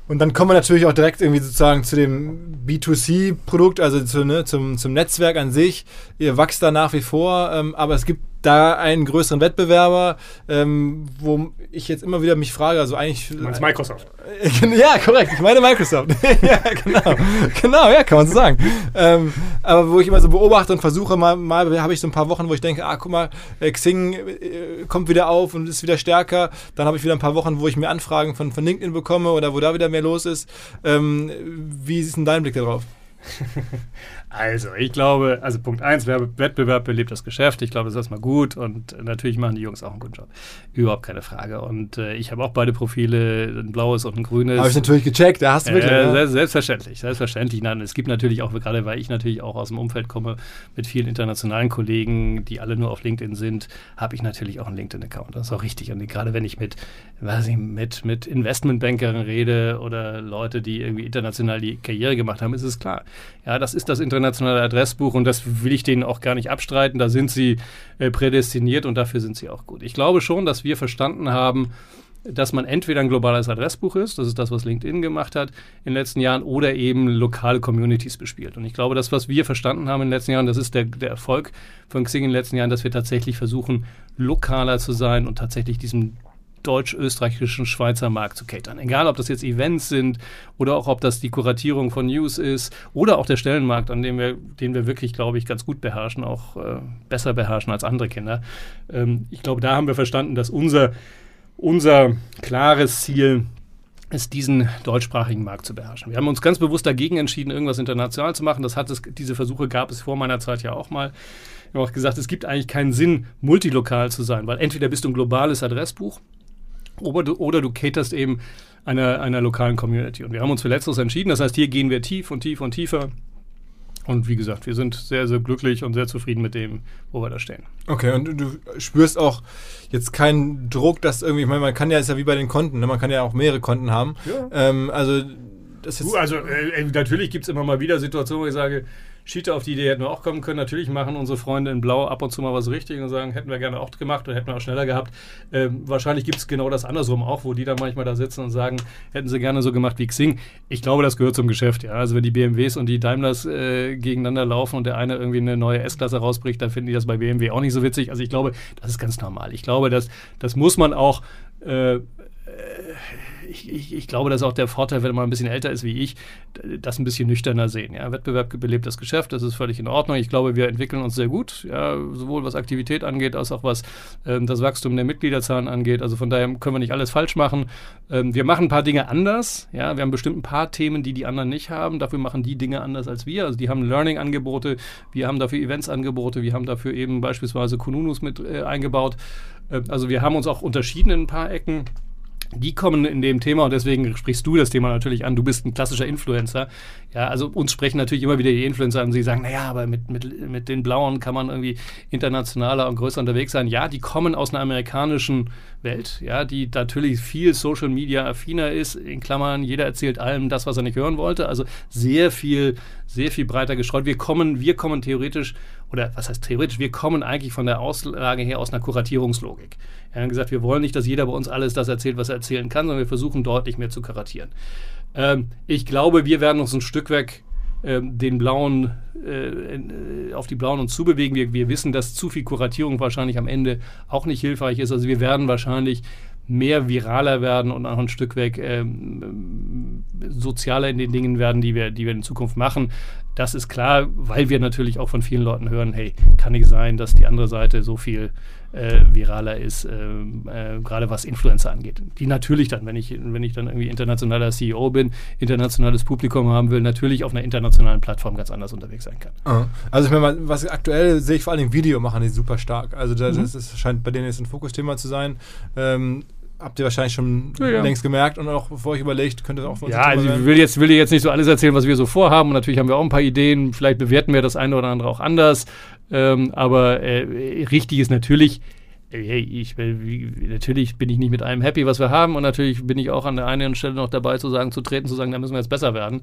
Und dann kommen wir natürlich auch direkt irgendwie sozusagen zu dem B2C-Produkt, also zu, ne, zum, zum Netzwerk an sich. Ihr wächst da nach wie vor, ähm, aber es gibt da einen größeren Wettbewerber, ähm, wo ich jetzt immer wieder mich frage, also eigentlich. Du meinst Microsoft? ja, korrekt. Ich meine Microsoft. ja, genau. Genau, ja, kann man so sagen. Ähm, aber wo ich immer so beobachte und versuche, mal, mal habe ich so ein paar Wochen, wo ich denke, ah, guck mal, äh, Xing äh, kommt wieder auf und ist wieder stärker. Dann habe ich wieder ein paar Wochen, wo ich mir Anfragen von, von LinkedIn bekomme oder wo da wieder mehr los ist. Ähm, wie ist denn dein Blick darauf? Also, ich glaube, also Punkt 1, Wettbewerb belebt das Geschäft. Ich glaube, das ist erstmal gut und natürlich machen die Jungs auch einen guten Job. Überhaupt keine Frage. Und äh, ich habe auch beide Profile, ein blaues und ein grünes. Habe ich natürlich gecheckt, da hast du wirklich. Äh, ja. Selbstverständlich, selbstverständlich. Nein, es gibt natürlich auch, gerade weil ich natürlich auch aus dem Umfeld komme, mit vielen internationalen Kollegen, die alle nur auf LinkedIn sind, habe ich natürlich auch einen LinkedIn-Account. Das ist auch richtig. Und gerade wenn ich mit, weiß ich, mit, mit Investmentbankern rede oder Leute, die irgendwie international die Karriere gemacht haben, ist es klar. Ja, das ist das internationale internationale Adressbuch und das will ich denen auch gar nicht abstreiten. Da sind sie äh, prädestiniert und dafür sind sie auch gut. Ich glaube schon, dass wir verstanden haben, dass man entweder ein globales Adressbuch ist, das ist das, was LinkedIn gemacht hat in den letzten Jahren, oder eben lokale Communities bespielt. Und ich glaube, das, was wir verstanden haben in den letzten Jahren, das ist der, der Erfolg von Xing in den letzten Jahren, dass wir tatsächlich versuchen, lokaler zu sein und tatsächlich diesem deutsch-österreichischen Schweizer Markt zu catern. Egal, ob das jetzt Events sind oder auch ob das die Kuratierung von News ist oder auch der Stellenmarkt, an dem wir, den wir wirklich, glaube ich, ganz gut beherrschen, auch äh, besser beherrschen als andere Kinder. Ähm, ich glaube, da haben wir verstanden, dass unser, unser klares Ziel ist, diesen deutschsprachigen Markt zu beherrschen. Wir haben uns ganz bewusst dagegen entschieden, irgendwas international zu machen. Das hat es, diese Versuche gab es vor meiner Zeit ja auch mal. Wir haben auch gesagt, es gibt eigentlich keinen Sinn, multilokal zu sein, weil entweder bist du ein globales Adressbuch oder du, oder du caterst eben einer, einer lokalen Community. Und wir haben uns für Letzteres entschieden. Das heißt, hier gehen wir tief und tief und tiefer. Und wie gesagt, wir sind sehr, sehr glücklich und sehr zufrieden mit dem, wo wir da stehen. Okay, und du spürst auch jetzt keinen Druck, dass irgendwie, ich meine, man kann ja, ist ja wie bei den Konten, ne? man kann ja auch mehrere Konten haben. Ja. Ähm, also, das ist. Du, also, äh, natürlich gibt es immer mal wieder Situationen, wo ich sage, Cheater, auf die Idee hätten wir auch kommen können. Natürlich machen unsere Freunde in Blau ab und zu mal was richtig und sagen, hätten wir gerne auch gemacht oder hätten wir auch schneller gehabt. Ähm, wahrscheinlich gibt es genau das andersrum auch, wo die dann manchmal da sitzen und sagen, hätten sie gerne so gemacht wie Xing. Ich glaube, das gehört zum Geschäft, ja. Also wenn die BMWs und die Daimlers äh, gegeneinander laufen und der eine irgendwie eine neue S-Klasse rausbricht, dann finden die das bei BMW auch nicht so witzig. Also ich glaube, das ist ganz normal. Ich glaube, das, das muss man auch äh, ich, ich, ich, glaube, das ist auch der Vorteil, wenn man ein bisschen älter ist wie ich, das ein bisschen nüchterner sehen. Ja, Wettbewerb belebt das Geschäft, das ist völlig in Ordnung. Ich glaube, wir entwickeln uns sehr gut, ja, sowohl was Aktivität angeht, als auch was ähm, das Wachstum der Mitgliederzahlen angeht. Also von daher können wir nicht alles falsch machen. Ähm, wir machen ein paar Dinge anders. Ja, wir haben bestimmt ein paar Themen, die die anderen nicht haben. Dafür machen die Dinge anders als wir. Also die haben Learning-Angebote, wir haben dafür Events-Angebote, wir haben dafür eben beispielsweise Kununus mit äh, eingebaut. Äh, also wir haben uns auch unterschieden in ein paar Ecken. Die kommen in dem Thema und deswegen sprichst du das Thema natürlich an. Du bist ein klassischer Influencer. Ja, also uns sprechen natürlich immer wieder die Influencer an. Sie sagen, naja, aber mit, mit, mit den Blauen kann man irgendwie internationaler und größer unterwegs sein. Ja, die kommen aus einer amerikanischen Welt, ja, die natürlich viel Social Media affiner ist. In Klammern, jeder erzählt allem das, was er nicht hören wollte. Also sehr viel, sehr viel breiter gestreut. Wir kommen, wir kommen theoretisch, oder was heißt theoretisch, wir kommen eigentlich von der Auslage her aus einer Kuratierungslogik. Wir haben gesagt, wir wollen nicht, dass jeder bei uns alles das erzählt, was er erzählen kann, sondern wir versuchen deutlich mehr zu karatieren. Ähm, ich glaube, wir werden uns ein Stück weg den blauen äh, äh, auf die blauen uns zubewegen. Wir, wir wissen, dass zu viel Kuratierung wahrscheinlich am Ende auch nicht hilfreich ist. Also wir werden wahrscheinlich mehr viraler werden und auch ein Stück weg ähm, sozialer in den Dingen werden, die wir, die wir in Zukunft machen. Das ist klar, weil wir natürlich auch von vielen Leuten hören, hey, kann nicht sein, dass die andere Seite so viel äh, viraler ist, äh, äh, gerade was Influencer angeht. Die natürlich dann, wenn ich, wenn ich dann irgendwie internationaler CEO bin, internationales Publikum haben will, natürlich auf einer internationalen Plattform ganz anders unterwegs sein kann. Ah. Also ich meine, was aktuell sehe ich vor allem Video machen, die super stark. Also das, mhm. das, das scheint bei denen jetzt ein Fokusthema zu sein. Ähm, habt ihr wahrscheinlich schon ja, ja. längst gemerkt und auch vor euch überlegt, könnte das auch für uns Ja, also ich will jetzt, will jetzt nicht so alles erzählen, was wir so vorhaben. Und natürlich haben wir auch ein paar Ideen. Vielleicht bewerten wir das eine oder andere auch anders. Ähm, aber äh, richtig ist natürlich, hey, ich will, natürlich bin ich nicht mit allem happy, was wir haben und natürlich bin ich auch an der einen Stelle noch dabei zu sagen, zu treten, zu sagen, da müssen wir jetzt besser werden.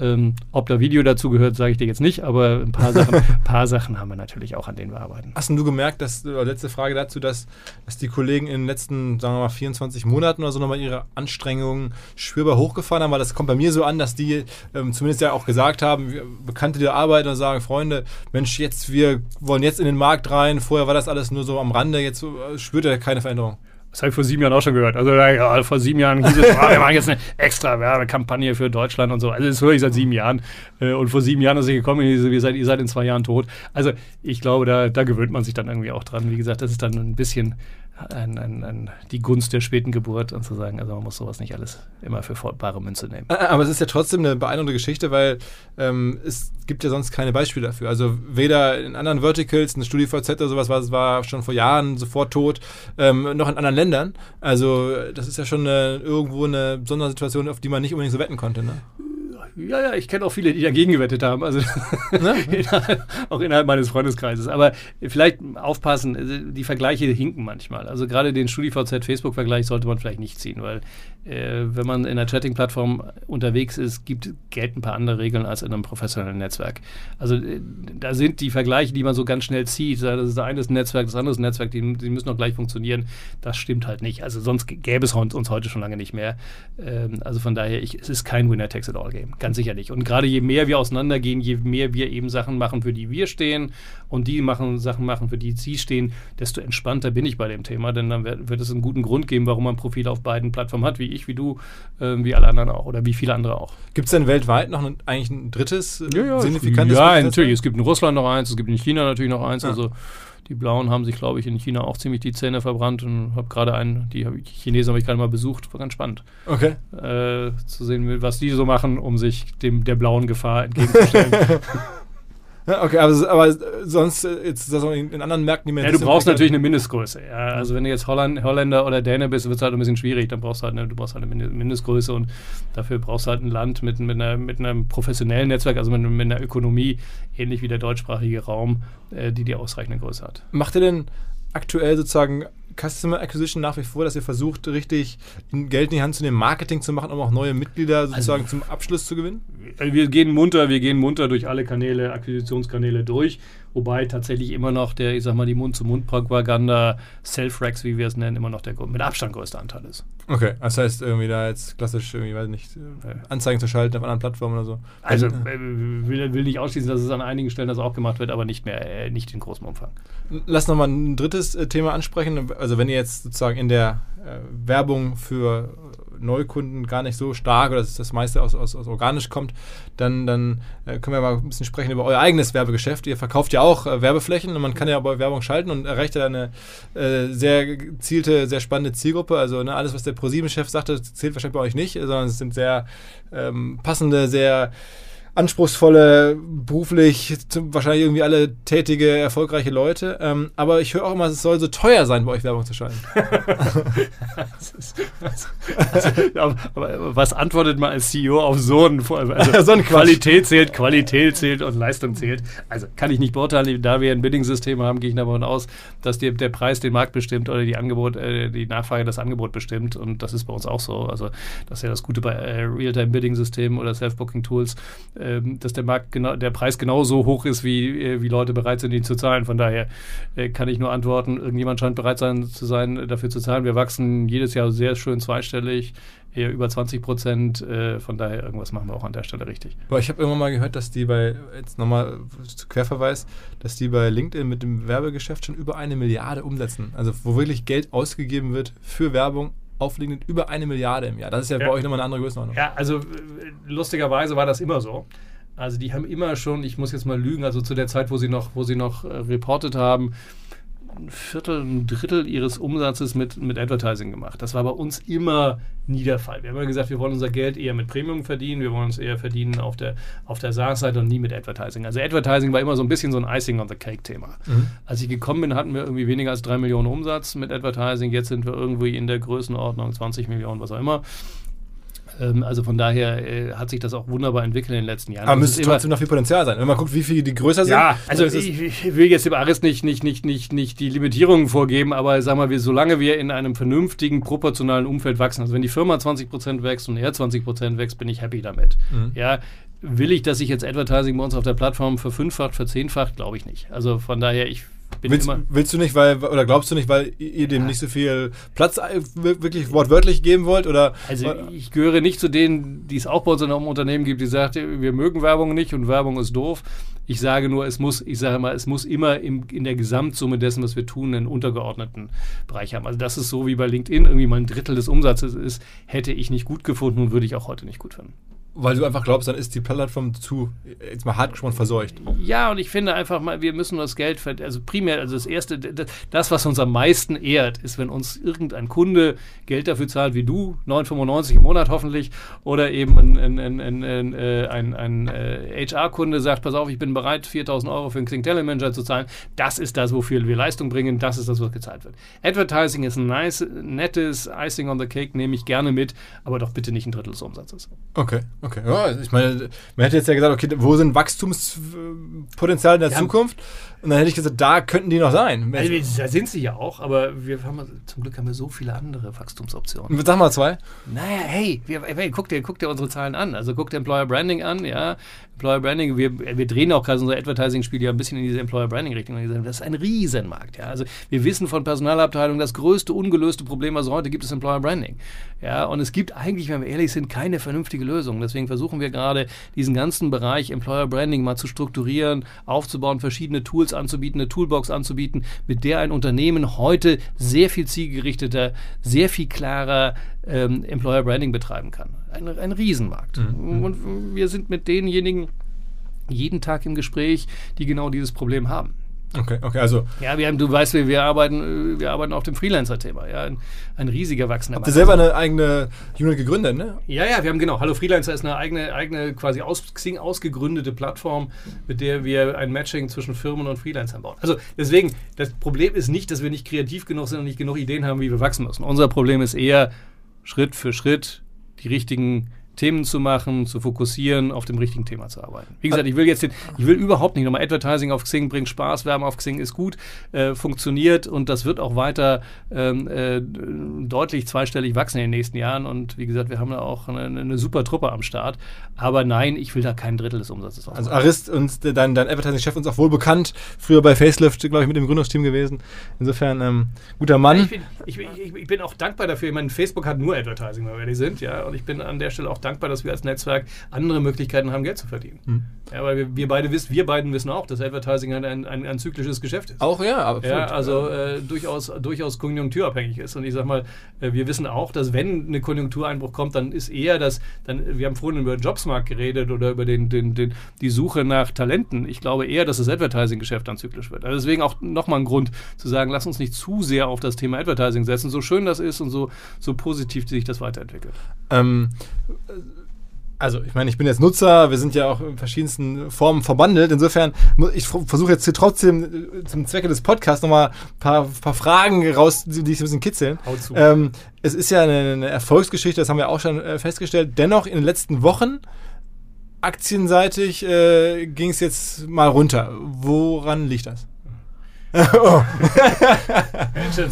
Ähm, ob da Video dazu gehört, sage ich dir jetzt nicht, aber ein paar Sachen, paar Sachen haben wir natürlich auch, an denen wir arbeiten. Hast du gemerkt, dass, letzte Frage dazu, dass, dass die Kollegen in den letzten, sagen wir mal, 24 Monaten oder so nochmal ihre Anstrengungen spürbar hochgefahren haben? Weil das kommt bei mir so an, dass die ähm, zumindest ja auch gesagt haben, Bekannte, die arbeiten und sagen, Freunde, Mensch, jetzt, wir wollen jetzt in den Markt rein, vorher war das alles nur so am Rande, jetzt spürt er keine Veränderung. Das habe ich vor sieben Jahren auch schon gehört. Also ja, vor sieben Jahren hieß es, ah, wir machen jetzt eine extra Werbekampagne für Deutschland und so. Also das höre ich seit sieben Jahren. Äh, und vor sieben Jahren ist sie gekommen, ihr seid, ihr seid in zwei Jahren tot. Also ich glaube, da, da gewöhnt man sich dann irgendwie auch dran. Wie gesagt, das ist dann ein bisschen ein, ein, ein, die Gunst der späten Geburt und zu sagen, also man muss sowas nicht alles immer für bare Münze nehmen. Aber es ist ja trotzdem eine beeindruckende Geschichte, weil ähm, es gibt ja sonst keine Beispiele dafür. Also weder in anderen Verticals, eine StudiVZ oder sowas war, war schon vor Jahren sofort tot, ähm, noch in anderen Ländern. Also das ist ja schon eine, irgendwo eine Sondersituation, auf die man nicht unbedingt so wetten konnte. Ne? Ja, ja, ich kenne auch viele, die dagegen gewettet haben. Also ne? auch innerhalb meines Freundeskreises. Aber vielleicht aufpassen, also die Vergleiche hinken manchmal. Also gerade den StudiVZ-Facebook-Vergleich sollte man vielleicht nicht ziehen, weil äh, wenn man in einer Chatting-Plattform unterwegs ist, gibt, gelten ein paar andere Regeln als in einem professionellen Netzwerk. Also äh, da sind die Vergleiche, die man so ganz schnell zieht. Das ist eine ist ein Netzwerk, das andere Netzwerk, die, die müssen auch gleich funktionieren. Das stimmt halt nicht. Also sonst gäbe es uns heute schon lange nicht mehr. Ähm, also von daher, ich, es ist kein Winner-Takes-it-all-Game Ganz sicherlich. Und gerade je mehr wir auseinandergehen, je mehr wir eben Sachen machen, für die wir stehen und die machen Sachen machen, für die sie stehen, desto entspannter bin ich bei dem Thema. Denn dann wird, wird es einen guten Grund geben, warum man Profile auf beiden Plattformen hat, wie ich, wie du, äh, wie alle anderen auch oder wie viele andere auch. Gibt es denn weltweit noch ein, eigentlich ein drittes ja, ja, signifikantes? Ja, natürlich. Es gibt in Russland noch eins, es gibt in China natürlich noch eins. Ja. Also die Blauen haben sich, glaube ich, in China auch ziemlich die Zähne verbrannt und habe gerade einen, die Chinesen habe ich gerade mal besucht, war ganz spannend. Okay. Äh, zu sehen, was die so machen, um sich dem der blauen Gefahr entgegenzustellen. okay, aber, aber sonst äh, jetzt das in anderen Märkten, die man Ja, du brauchst natürlich eine Mindestgröße. Ja. Also wenn du jetzt Holland, Holländer oder Däne bist, wird es halt ein bisschen schwierig. Dann brauchst du halt eine, du brauchst halt eine Mindestgröße und dafür brauchst du halt ein Land mit, mit, einer, mit einem professionellen Netzwerk, also mit, mit einer Ökonomie, ähnlich wie der deutschsprachige Raum, äh, die die ausreichende Größe hat. Macht ihr denn aktuell sozusagen Customer Acquisition nach wie vor, dass ihr versucht, richtig Geld in die Hand zu nehmen, Marketing zu machen, um auch neue Mitglieder also sozusagen also, zum Abschluss zu gewinnen? Wir gehen munter, wir gehen munter durch alle Kanäle, Akquisitionskanäle durch, wobei tatsächlich immer noch der, ich sag mal, die Mund-zu-Mund-Propaganda, Self-Racks, wie wir es nennen, immer noch der mit Abstand größte Anteil ist. Okay, das heißt irgendwie da jetzt klassisch irgendwie, weiß nicht, Anzeigen zu schalten auf anderen Plattformen oder so. Also äh, will, will nicht ausschließen, dass es an einigen Stellen das auch gemacht wird, aber nicht mehr, äh, nicht in großem Umfang. Lass nochmal ein drittes äh, Thema ansprechen. Also wenn ihr jetzt sozusagen in der Werbung für Neukunden gar nicht so stark oder dass das meiste aus, aus, aus organisch kommt, dann, dann äh, können wir mal ein bisschen sprechen über euer eigenes Werbegeschäft. Ihr verkauft ja auch äh, Werbeflächen und man kann ja bei Werbung schalten und erreicht ja eine äh, sehr gezielte, sehr spannende Zielgruppe. Also ne, alles, was der ProSieben-Chef sagte, zählt wahrscheinlich bei euch nicht, sondern es sind sehr ähm, passende, sehr anspruchsvolle, beruflich wahrscheinlich irgendwie alle tätige, erfolgreiche Leute. Ähm, aber ich höre auch immer, es soll so teuer sein, bei euch Werbung zu schalten. aber was antwortet man als CEO auf so einen, also so ein Qualität zählt, Qualität zählt und Leistung zählt. Also kann ich nicht beurteilen, da wir ein Bidding-System haben, gehe ich davon aus, dass die, der Preis den Markt bestimmt oder die Angebot, äh, die Nachfrage das Angebot bestimmt und das ist bei uns auch so. Also das ist ja das Gute bei äh, Real-Time-Bidding-Systemen oder Self-Booking-Tools, äh, dass der Markt genau, der Preis genauso hoch ist, wie, äh, wie Leute bereit sind, ihn zu zahlen. Von daher äh, kann ich nur antworten, irgendjemand scheint bereit sein, zu sein, dafür zu zahlen. Wir wachsen jedes Jahr sehr schön zweistellig eher über 20 Prozent. Äh, von daher, irgendwas machen wir auch an der Stelle richtig. Aber ich habe irgendwann mal gehört, dass die bei, jetzt nochmal Querverweis, dass die bei LinkedIn mit dem Werbegeschäft schon über eine Milliarde umsetzen. Also wo wirklich Geld ausgegeben wird für Werbung auf LinkedIn über eine Milliarde im Jahr. Das ist ja, ja. bei euch nochmal eine andere Größenordnung. Ja, also äh, lustigerweise war das immer so. Also die haben immer schon, ich muss jetzt mal lügen, also zu der Zeit, wo sie noch, wo sie noch äh, reportet haben, ein Viertel, ein Drittel ihres Umsatzes mit, mit Advertising gemacht. Das war bei uns immer nie der Fall. Wir haben immer gesagt, wir wollen unser Geld eher mit Premium verdienen, wir wollen uns eher verdienen auf der, auf der SaaS-Seite und nie mit Advertising. Also Advertising war immer so ein bisschen so ein Icing on the Cake-Thema. Mhm. Als ich gekommen bin, hatten wir irgendwie weniger als drei Millionen Umsatz mit Advertising. Jetzt sind wir irgendwie in der Größenordnung 20 Millionen, was auch immer. Ähm, also von daher äh, hat sich das auch wunderbar entwickelt in den letzten Jahren. Aber müsste trotzdem noch viel Potenzial sein. Wenn man guckt, wie viel die größer sind. Ja, also ich, ich, will jetzt dem Aris nicht, nicht, nicht, nicht, nicht die Limitierungen vorgeben, aber sagen wir, wir, solange wir in einem vernünftigen, proportionalen Umfeld wachsen, also wenn die Firma 20% wächst und er 20% wächst, bin ich happy damit. Mhm. Ja, will ich, dass sich jetzt Advertising bei uns auf der Plattform verfünffacht, verzehnfacht? Glaube ich nicht. Also von daher, ich Willst, willst, du nicht, weil, oder glaubst du nicht, weil ihr dem ja. nicht so viel Platz äh, wirklich wortwörtlich geben wollt? Oder, also ich gehöre nicht zu denen, die es auch bei uns in einem Unternehmen gibt, die sagt, wir mögen Werbung nicht und Werbung ist doof. Ich sage nur, es muss, ich sage mal, es muss immer im, in der Gesamtsumme dessen, was wir tun, einen untergeordneten Bereich haben. Also das ist so wie bei LinkedIn irgendwie mal ein Drittel des Umsatzes ist, hätte ich nicht gut gefunden und würde ich auch heute nicht gut finden. Weil du einfach glaubst, dann ist die Plattform zu, jetzt mal hart gesprochen, verseucht. Ja, und ich finde einfach mal, wir müssen das Geld, also primär, also das Erste, das, was uns am meisten ehrt, ist, wenn uns irgendein Kunde Geld dafür zahlt, wie du, 9,95 im Monat hoffentlich, oder eben ein, ein, ein, ein, äh, ein, HR-Kunde sagt, pass auf, ich bin bereit, 4.000 Euro für einen Xing Manager zu zahlen. Das ist das, wofür wir Leistung bringen, das ist das, was gezahlt wird. Advertising ist ein nice, nettes Icing on the Cake, nehme ich gerne mit, aber doch bitte nicht ein Drittel des Umsatzes. Okay. Okay, ja, ich meine, man hätte jetzt ja gesagt, okay, wo sind Wachstumspotenziale in der ja. Zukunft? Und dann hätte ich gesagt, da könnten die noch sein. Also, da sind sie ja auch, aber wir haben, zum Glück haben wir so viele andere Wachstumsoptionen. Sag mal zwei. Naja, hey, wir, hey guck, dir, guck dir unsere Zahlen an. Also guck dir Employer Branding an, ja. Employer Branding, wir, wir drehen auch gerade unser Advertising-Spiel ja ein bisschen in diese Employer Branding-Richtung. Das ist ein Riesenmarkt, ja. Also wir wissen von Personalabteilungen, das größte ungelöste Problem, was heute gibt, ist Employer Branding. Ja, und es gibt eigentlich, wenn wir ehrlich sind, keine vernünftige Lösung. Deswegen versuchen wir gerade, diesen ganzen Bereich Employer Branding mal zu strukturieren, aufzubauen, verschiedene Tools anzubieten, eine Toolbox anzubieten, mit der ein Unternehmen heute sehr viel zielgerichteter, sehr viel klarer ähm, Employer Branding betreiben kann. Ein, ein Riesenmarkt. Mhm. Und wir sind mit denjenigen jeden Tag im Gespräch, die genau dieses Problem haben. Okay, okay, also. Ja, wir haben, du weißt, wir, arbeiten, wir arbeiten auf dem Freelancer-Thema. Ja, ein, ein riesiger wachsender Habt ihr selber eine eigene Unit gegründet, ne? Ja, ja, wir haben genau. Hallo Freelancer ist eine eigene, eigene quasi aus Xing ausgegründete Plattform, mit der wir ein Matching zwischen Firmen und Freelancern bauen. Also deswegen, das Problem ist nicht, dass wir nicht kreativ genug sind und nicht genug Ideen haben, wie wir wachsen müssen. Unser Problem ist eher, Schritt für Schritt die richtigen Themen zu machen, zu fokussieren, auf dem richtigen Thema zu arbeiten. Wie gesagt, ich will jetzt den, ich will überhaupt nicht nochmal Advertising auf Xing bringt Spaß, Werbung auf Xing ist gut, äh, funktioniert und das wird auch weiter ähm, äh, deutlich zweistellig wachsen in den nächsten Jahren und wie gesagt, wir haben da auch eine, eine super Truppe am Start. Aber nein, ich will da kein Drittel des Umsatzes aufbauen. Also Arist und dein, dein Advertising-Chef uns auch wohl bekannt, früher bei Facelift, glaube ich, mit dem Gründungsteam gewesen. Insofern ähm, guter Mann. Ich bin, ich, ich, ich bin, auch dankbar dafür. Ich meine, Facebook hat nur Advertising, weil wir die sind, ja, und ich bin an der Stelle auch dankbar dankbar, dass wir als Netzwerk andere Möglichkeiten haben, Geld zu verdienen. Hm. Ja, weil wir, wir, beide wissen, wir beiden wissen auch, dass Advertising ein, ein, ein, ein zyklisches Geschäft ist. Auch ja, absolut. Ja, also äh, durchaus, durchaus konjunkturabhängig ist. Und ich sag mal, äh, wir wissen auch, dass wenn eine Konjunktureinbruch kommt, dann ist eher das, dann, wir haben vorhin über den Jobsmarkt geredet oder über den, den, den, die Suche nach Talenten. Ich glaube eher, dass das Advertising-Geschäft dann zyklisch wird. Also deswegen auch nochmal ein Grund zu sagen, lass uns nicht zu sehr auf das Thema Advertising setzen, so schön das ist und so, so positiv sich das weiterentwickelt. Ähm, also ich meine, ich bin jetzt Nutzer, wir sind ja auch in verschiedensten Formen verbandelt. Insofern, ich versuche jetzt hier trotzdem äh, zum Zwecke des Podcasts nochmal ein paar, paar Fragen raus, die ich ein bisschen kitzeln. Ähm, es ist ja eine, eine, Erfolgsgeschichte, das haben wir auch schon äh, festgestellt. Dennoch in den letzten Wochen, aktienseitig, äh, ging es jetzt mal runter. Woran liegt das? oh.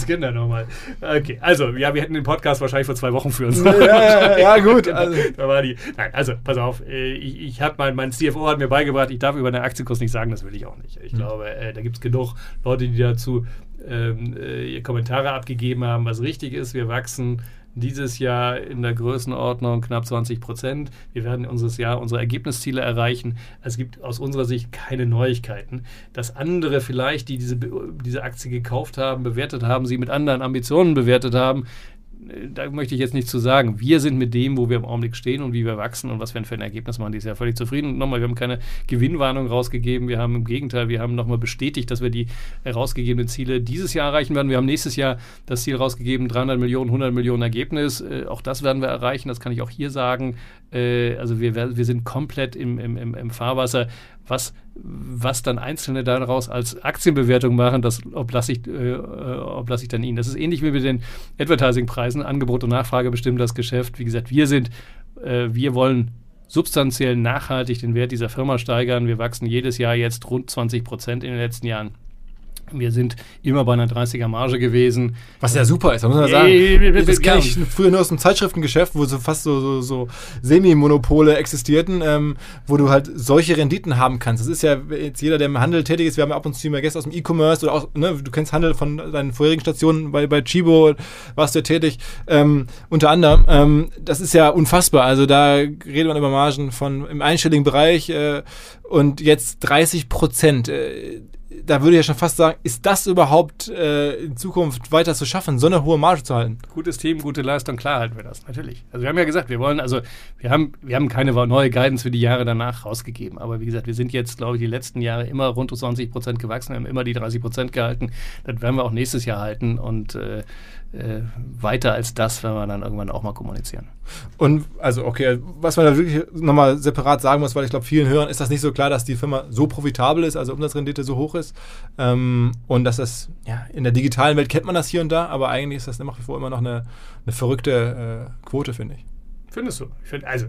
Kinder nochmal. Okay, also, ja, wir hätten den Podcast wahrscheinlich vor zwei Wochen führen sollen. Ja, ja, gut. Genau. Also. Da war die. Nein, also, pass auf. Äh, ich, ich habe mein, mein CFO hat mir beigebracht, ich darf über den Aktienkurs nicht sagen, das will ich auch nicht. Ich mhm. glaube, äh, da gibt es genug Leute, die dazu ähm, äh, Kommentare abgegeben haben, was richtig ist. Wir wachsen dieses Jahr in der Größenordnung knapp 20 Prozent. Wir werden unseres Jahr unsere Ergebnisziele erreichen. Es gibt aus unserer Sicht keine Neuigkeiten. Dass andere vielleicht, die diese, diese Aktie gekauft haben, bewertet haben, sie mit anderen Ambitionen bewertet haben, da möchte ich jetzt nichts zu sagen. Wir sind mit dem, wo wir im Augenblick stehen und wie wir wachsen und was wir für ein Ergebnis machen, dieses Jahr völlig zufrieden. Und nochmal, wir haben keine Gewinnwarnung rausgegeben. Wir haben im Gegenteil, wir haben nochmal bestätigt, dass wir die herausgegebenen Ziele dieses Jahr erreichen werden. Wir haben nächstes Jahr das Ziel rausgegeben, 300 Millionen, 100 Millionen Ergebnis. Äh, auch das werden wir erreichen. Das kann ich auch hier sagen. Äh, also wir, wir sind komplett im, im, im Fahrwasser was, was dann Einzelne daraus als Aktienbewertung machen, das oblasse ich, äh, oblasse ich dann Ihnen. Das ist ähnlich wie mit den Advertising-Preisen. Angebot und Nachfrage bestimmen das Geschäft. Wie gesagt, wir sind, äh, wir wollen substanziell nachhaltig den Wert dieser Firma steigern. Wir wachsen jedes Jahr jetzt rund 20 Prozent in den letzten Jahren. Wir sind immer bei einer 30er Marge gewesen. Was ja super ist, da muss man sagen. Äh, das kenne ich früher nur aus dem Zeitschriftengeschäft, wo so fast so, so, so Semi-Monopole existierten, ähm, wo du halt solche Renditen haben kannst. Das ist ja jetzt jeder, der im Handel tätig ist, wir haben ja ab und zu immer Gäste aus dem E-Commerce oder auch, ne, du kennst Handel von deinen vorherigen Stationen, bei, bei Chibo warst du ja tätig, ähm, unter anderem. Ähm, das ist ja unfassbar. Also da redet man über Margen von im einstelligen Bereich äh, und jetzt 30 Prozent. Äh, da würde ich ja schon fast sagen, ist das überhaupt äh, in Zukunft weiter zu schaffen, so eine hohe Marge zu halten? Gutes Team, gute Leistung, klar halten wir das, natürlich. Also wir haben ja gesagt, wir wollen, also wir haben, wir haben keine neue Guidance für die Jahre danach rausgegeben. Aber wie gesagt, wir sind jetzt, glaube ich, die letzten Jahre immer rund um 20 Prozent gewachsen, haben immer die 30 Prozent gehalten. Das werden wir auch nächstes Jahr halten und äh, äh, weiter als das werden wir dann irgendwann auch mal kommunizieren. Und also, okay, was man da wirklich nochmal separat sagen muss, weil ich glaube, vielen Hörern ist das nicht so klar, dass die Firma so profitabel ist, also Umsatzrendite so hoch ist. Ähm, und dass das, ja, in der digitalen Welt kennt man das hier und da, aber eigentlich ist das nach wie vor immer noch eine, eine verrückte äh, Quote, finde ich. Findest du? Find, also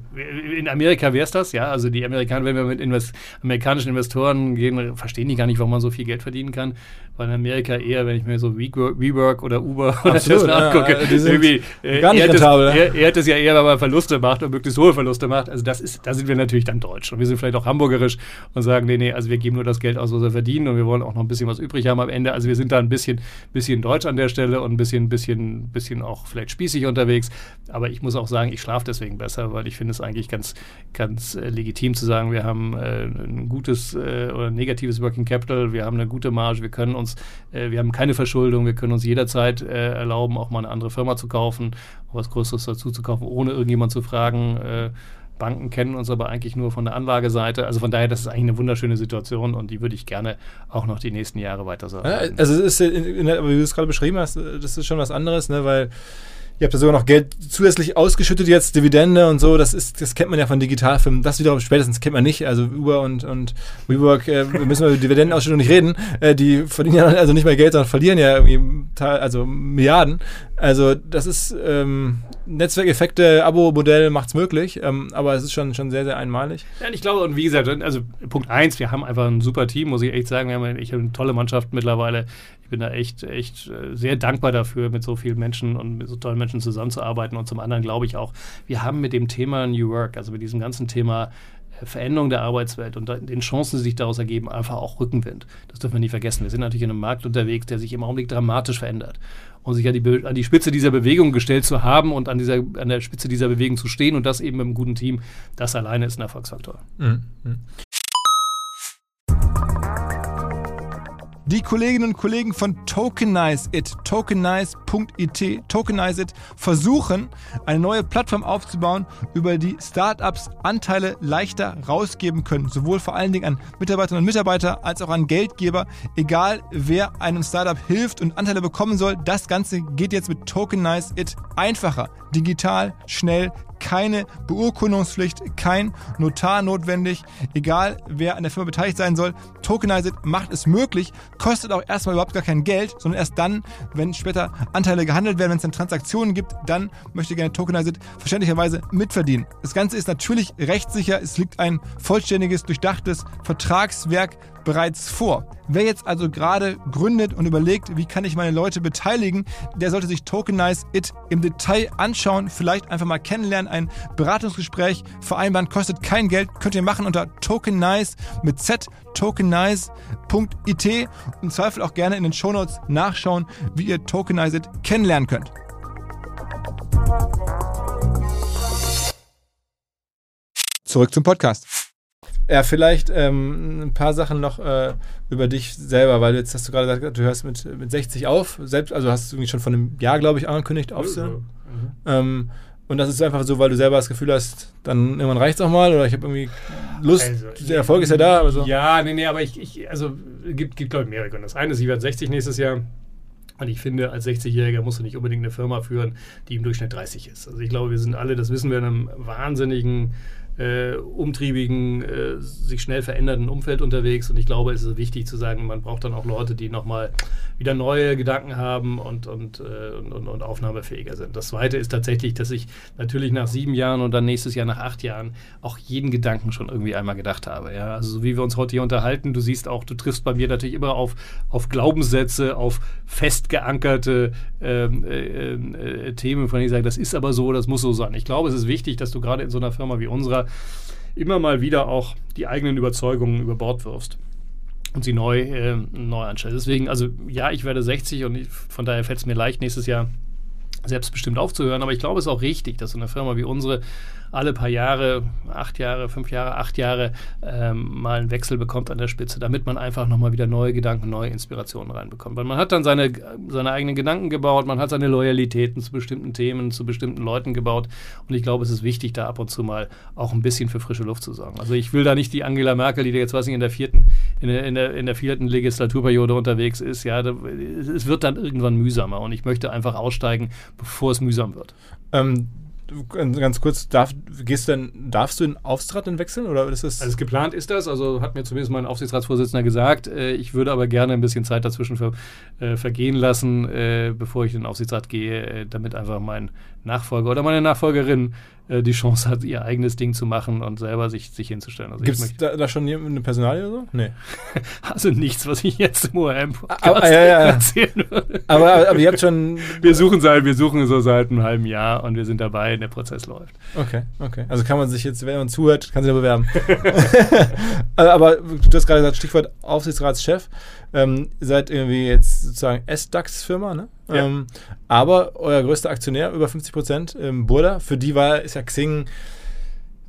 in Amerika wäre es das, ja. Also die Amerikaner, wenn wir mit Invest amerikanischen Investoren gehen, verstehen die gar nicht, warum man so viel Geld verdienen kann. Weil in Amerika eher, wenn ich mir so WeWork oder Uber oder Tesla ja, angucke, irgendwie äh, gar nicht er, rentabel, das, er, er, hat es ja eher, weil man Verluste macht und möglichst hohe Verluste macht. Also das ist, da sind wir natürlich dann deutsch. Und wir sind vielleicht auch hamburgerisch und sagen, nee, nee, also wir geben nur das Geld aus, was wir verdienen und wir wollen auch noch ein bisschen was übrig haben am Ende. Also wir sind da ein bisschen, bisschen deutsch an der Stelle und ein bisschen, bisschen, bisschen auch vielleicht spießig unterwegs. Aber ich muss auch sagen, ich schlafe deswegen besser, weil ich finde es eigentlich ganz, ganz äh, legitim zu sagen, wir haben äh, ein gutes äh, oder negatives Working Capital, wir haben eine gute Marge, wir können uns, äh, wir haben keine Verschuldung, wir können uns jederzeit äh, erlauben, auch mal eine andere Firma zu kaufen, was Größeres dazu zu kaufen, ohne irgendjemand zu fragen. Äh, Banken kennen uns aber eigentlich nur von der Anlageseite. Also von daher, das ist eigentlich eine wunderschöne Situation und die würde ich gerne auch noch die nächsten Jahre weiter so. Ja, also es ist, in, in, wie du es gerade beschrieben hast, das ist schon was anderes, ne, weil Ihr habt ja sogar noch Geld zusätzlich ausgeschüttet jetzt, Dividende und so. Das ist, das kennt man ja von Digitalfilmen. Das wiederum spätestens kennt man nicht. Also Uber und, und WeWork, äh, wir müssen über Dividendenausschüttung nicht reden. Äh, die verdienen ja also nicht mehr Geld, sondern verlieren ja irgendwie also Milliarden. Also das ist ähm, Netzwerkeffekte, Abo-Modell macht es möglich, ähm, aber es ist schon, schon sehr, sehr einmalig. Ja, ich glaube, und wie gesagt, also Punkt eins, wir haben einfach ein super Team, muss ich echt sagen. Wir haben eine, eine tolle Mannschaft mittlerweile. Ich bin da echt, echt äh, sehr dankbar dafür, mit so vielen Menschen und mit so tollen Menschen zusammenzuarbeiten. Und zum anderen glaube ich auch, wir haben mit dem Thema New Work, also mit diesem ganzen Thema äh, Veränderung der Arbeitswelt und den Chancen, die sich daraus ergeben, einfach auch Rückenwind. Das dürfen wir nicht vergessen. Wir sind natürlich in einem Markt unterwegs, der sich im Augenblick dramatisch verändert und sich an die, an die Spitze dieser Bewegung gestellt zu haben und an, dieser, an der Spitze dieser Bewegung zu stehen und das eben mit einem guten Team, das alleine ist ein Erfolgsfaktor. Mhm. Die Kolleginnen und Kollegen von Tokenize It, tokenize.it, Tokenize It, versuchen, eine neue Plattform aufzubauen, über die Startups Anteile leichter rausgeben können. Sowohl vor allen Dingen an Mitarbeiterinnen und Mitarbeiter als auch an Geldgeber. Egal, wer einem Startup hilft und Anteile bekommen soll, das Ganze geht jetzt mit Tokenize It einfacher, digital, schnell, keine Beurkundungspflicht, kein Notar notwendig. Egal, wer an der Firma beteiligt sein soll, Tokenize It macht es möglich, kostet auch erstmal überhaupt gar kein Geld, sondern erst dann, wenn später Anteile gehandelt werden, wenn es dann Transaktionen gibt, dann möchte gerne Tokenize It verständlicherweise mitverdienen. Das Ganze ist natürlich rechtssicher, es liegt ein vollständiges, durchdachtes Vertragswerk bereits vor. Wer jetzt also gerade gründet und überlegt, wie kann ich meine Leute beteiligen, der sollte sich Tokenize It im Detail anschauen, vielleicht einfach mal kennenlernen, ein Beratungsgespräch vereinbaren, kostet kein Geld, könnt ihr machen unter Tokenize mit Z, tokenize.it und im Zweifel auch gerne in den Shownotes nachschauen, wie ihr Tokenize It kennenlernen könnt. Zurück zum Podcast. Ja, vielleicht ähm, ein paar Sachen noch äh, über dich selber, weil jetzt hast du gerade gesagt, du hörst mit, mit 60 auf, selbst, also hast du irgendwie schon von einem Jahr, glaube ich, angekündigt aufzuhören. Mhm. Ähm, und das ist einfach so, weil du selber das Gefühl hast, dann irgendwann reicht es auch mal oder ich habe irgendwie Lust, also, der Erfolg ist ja da. Aber so. Ja, nee, nee, aber ich, ich also gibt, gibt glaube ich mehrere Gründe. Das eine ist, ich werde 60 nächstes Jahr. Und ich finde, als 60-Jähriger musst du nicht unbedingt eine Firma führen, die im Durchschnitt 30 ist. Also ich glaube, wir sind alle, das wissen wir, in einem wahnsinnigen äh, umtriebigen, äh, sich schnell verändernden Umfeld unterwegs. Und ich glaube, es ist wichtig zu sagen, man braucht dann auch Leute, die nochmal wieder neue Gedanken haben und, und, äh, und, und, aufnahmefähiger sind. Das Zweite ist tatsächlich, dass ich natürlich nach sieben Jahren und dann nächstes Jahr nach acht Jahren auch jeden Gedanken schon irgendwie einmal gedacht habe. Ja? Also so wie wir uns heute hier unterhalten, du siehst auch, du triffst bei mir natürlich immer auf, auf Glaubenssätze, auf festgeankerte ähm, äh, äh, Themen, von denen ich sage, das ist aber so, das muss so sein. Ich glaube, es ist wichtig, dass du gerade in so einer Firma wie unserer immer mal wieder auch die eigenen Überzeugungen über Bord wirfst und sie neu, äh, neu anstellst. Deswegen, also ja, ich werde 60 und ich, von daher fällt es mir leicht, nächstes Jahr selbstbestimmt aufzuhören. Aber ich glaube, es ist auch richtig, dass so eine Firma wie unsere alle paar Jahre, acht Jahre, fünf Jahre, acht Jahre ähm, mal einen Wechsel bekommt an der Spitze, damit man einfach nochmal wieder neue Gedanken, neue Inspirationen reinbekommt. Weil man hat dann seine, seine eigenen Gedanken gebaut, man hat seine Loyalitäten zu bestimmten Themen, zu bestimmten Leuten gebaut. Und ich glaube, es ist wichtig, da ab und zu mal auch ein bisschen für frische Luft zu sorgen. Also ich will da nicht die Angela Merkel, die jetzt, weiß ich, in der vierten, in der, in der, in der vierten Legislaturperiode unterwegs ist. Ja, da, es wird dann irgendwann mühsamer und ich möchte einfach aussteigen, bevor es mühsam wird. Ähm, ganz kurz, darf, gehst denn, darfst du den Aufsichtsrat denn wechseln? Oder ist das also geplant ist das, also hat mir zumindest mein Aufsichtsratsvorsitzender gesagt. Äh, ich würde aber gerne ein bisschen Zeit dazwischen ver, äh, vergehen lassen, äh, bevor ich in den Aufsichtsrat gehe, äh, damit einfach mein Nachfolger oder meine Nachfolgerin äh, die Chance hat, ihr eigenes Ding zu machen und selber sich, sich hinzustellen. Also Gibt es da, da, schon eine Personalie oder so? Nee. Also nichts, was ich jetzt im ORM-Podcast ah, ah, ja, ja. erzählen würde. Aber, aber, aber ihr habt schon... Wir suchen, seit, wir suchen so seit einem halben Jahr und wir sind dabei, der Prozess läuft. Okay, okay. Also kann man sich jetzt, wenn man zuhört, kann sich da bewerben. aber du hast gerade gesagt, Stichwort Aufsichtsratschef. Ähm, seid irgendwie jetzt sozusagen S-DAX-Firma, ne? Ja. Ähm, aber euer größter Aktionär, über 50 Prozent, ähm, Burda, für die war, ist ja Xing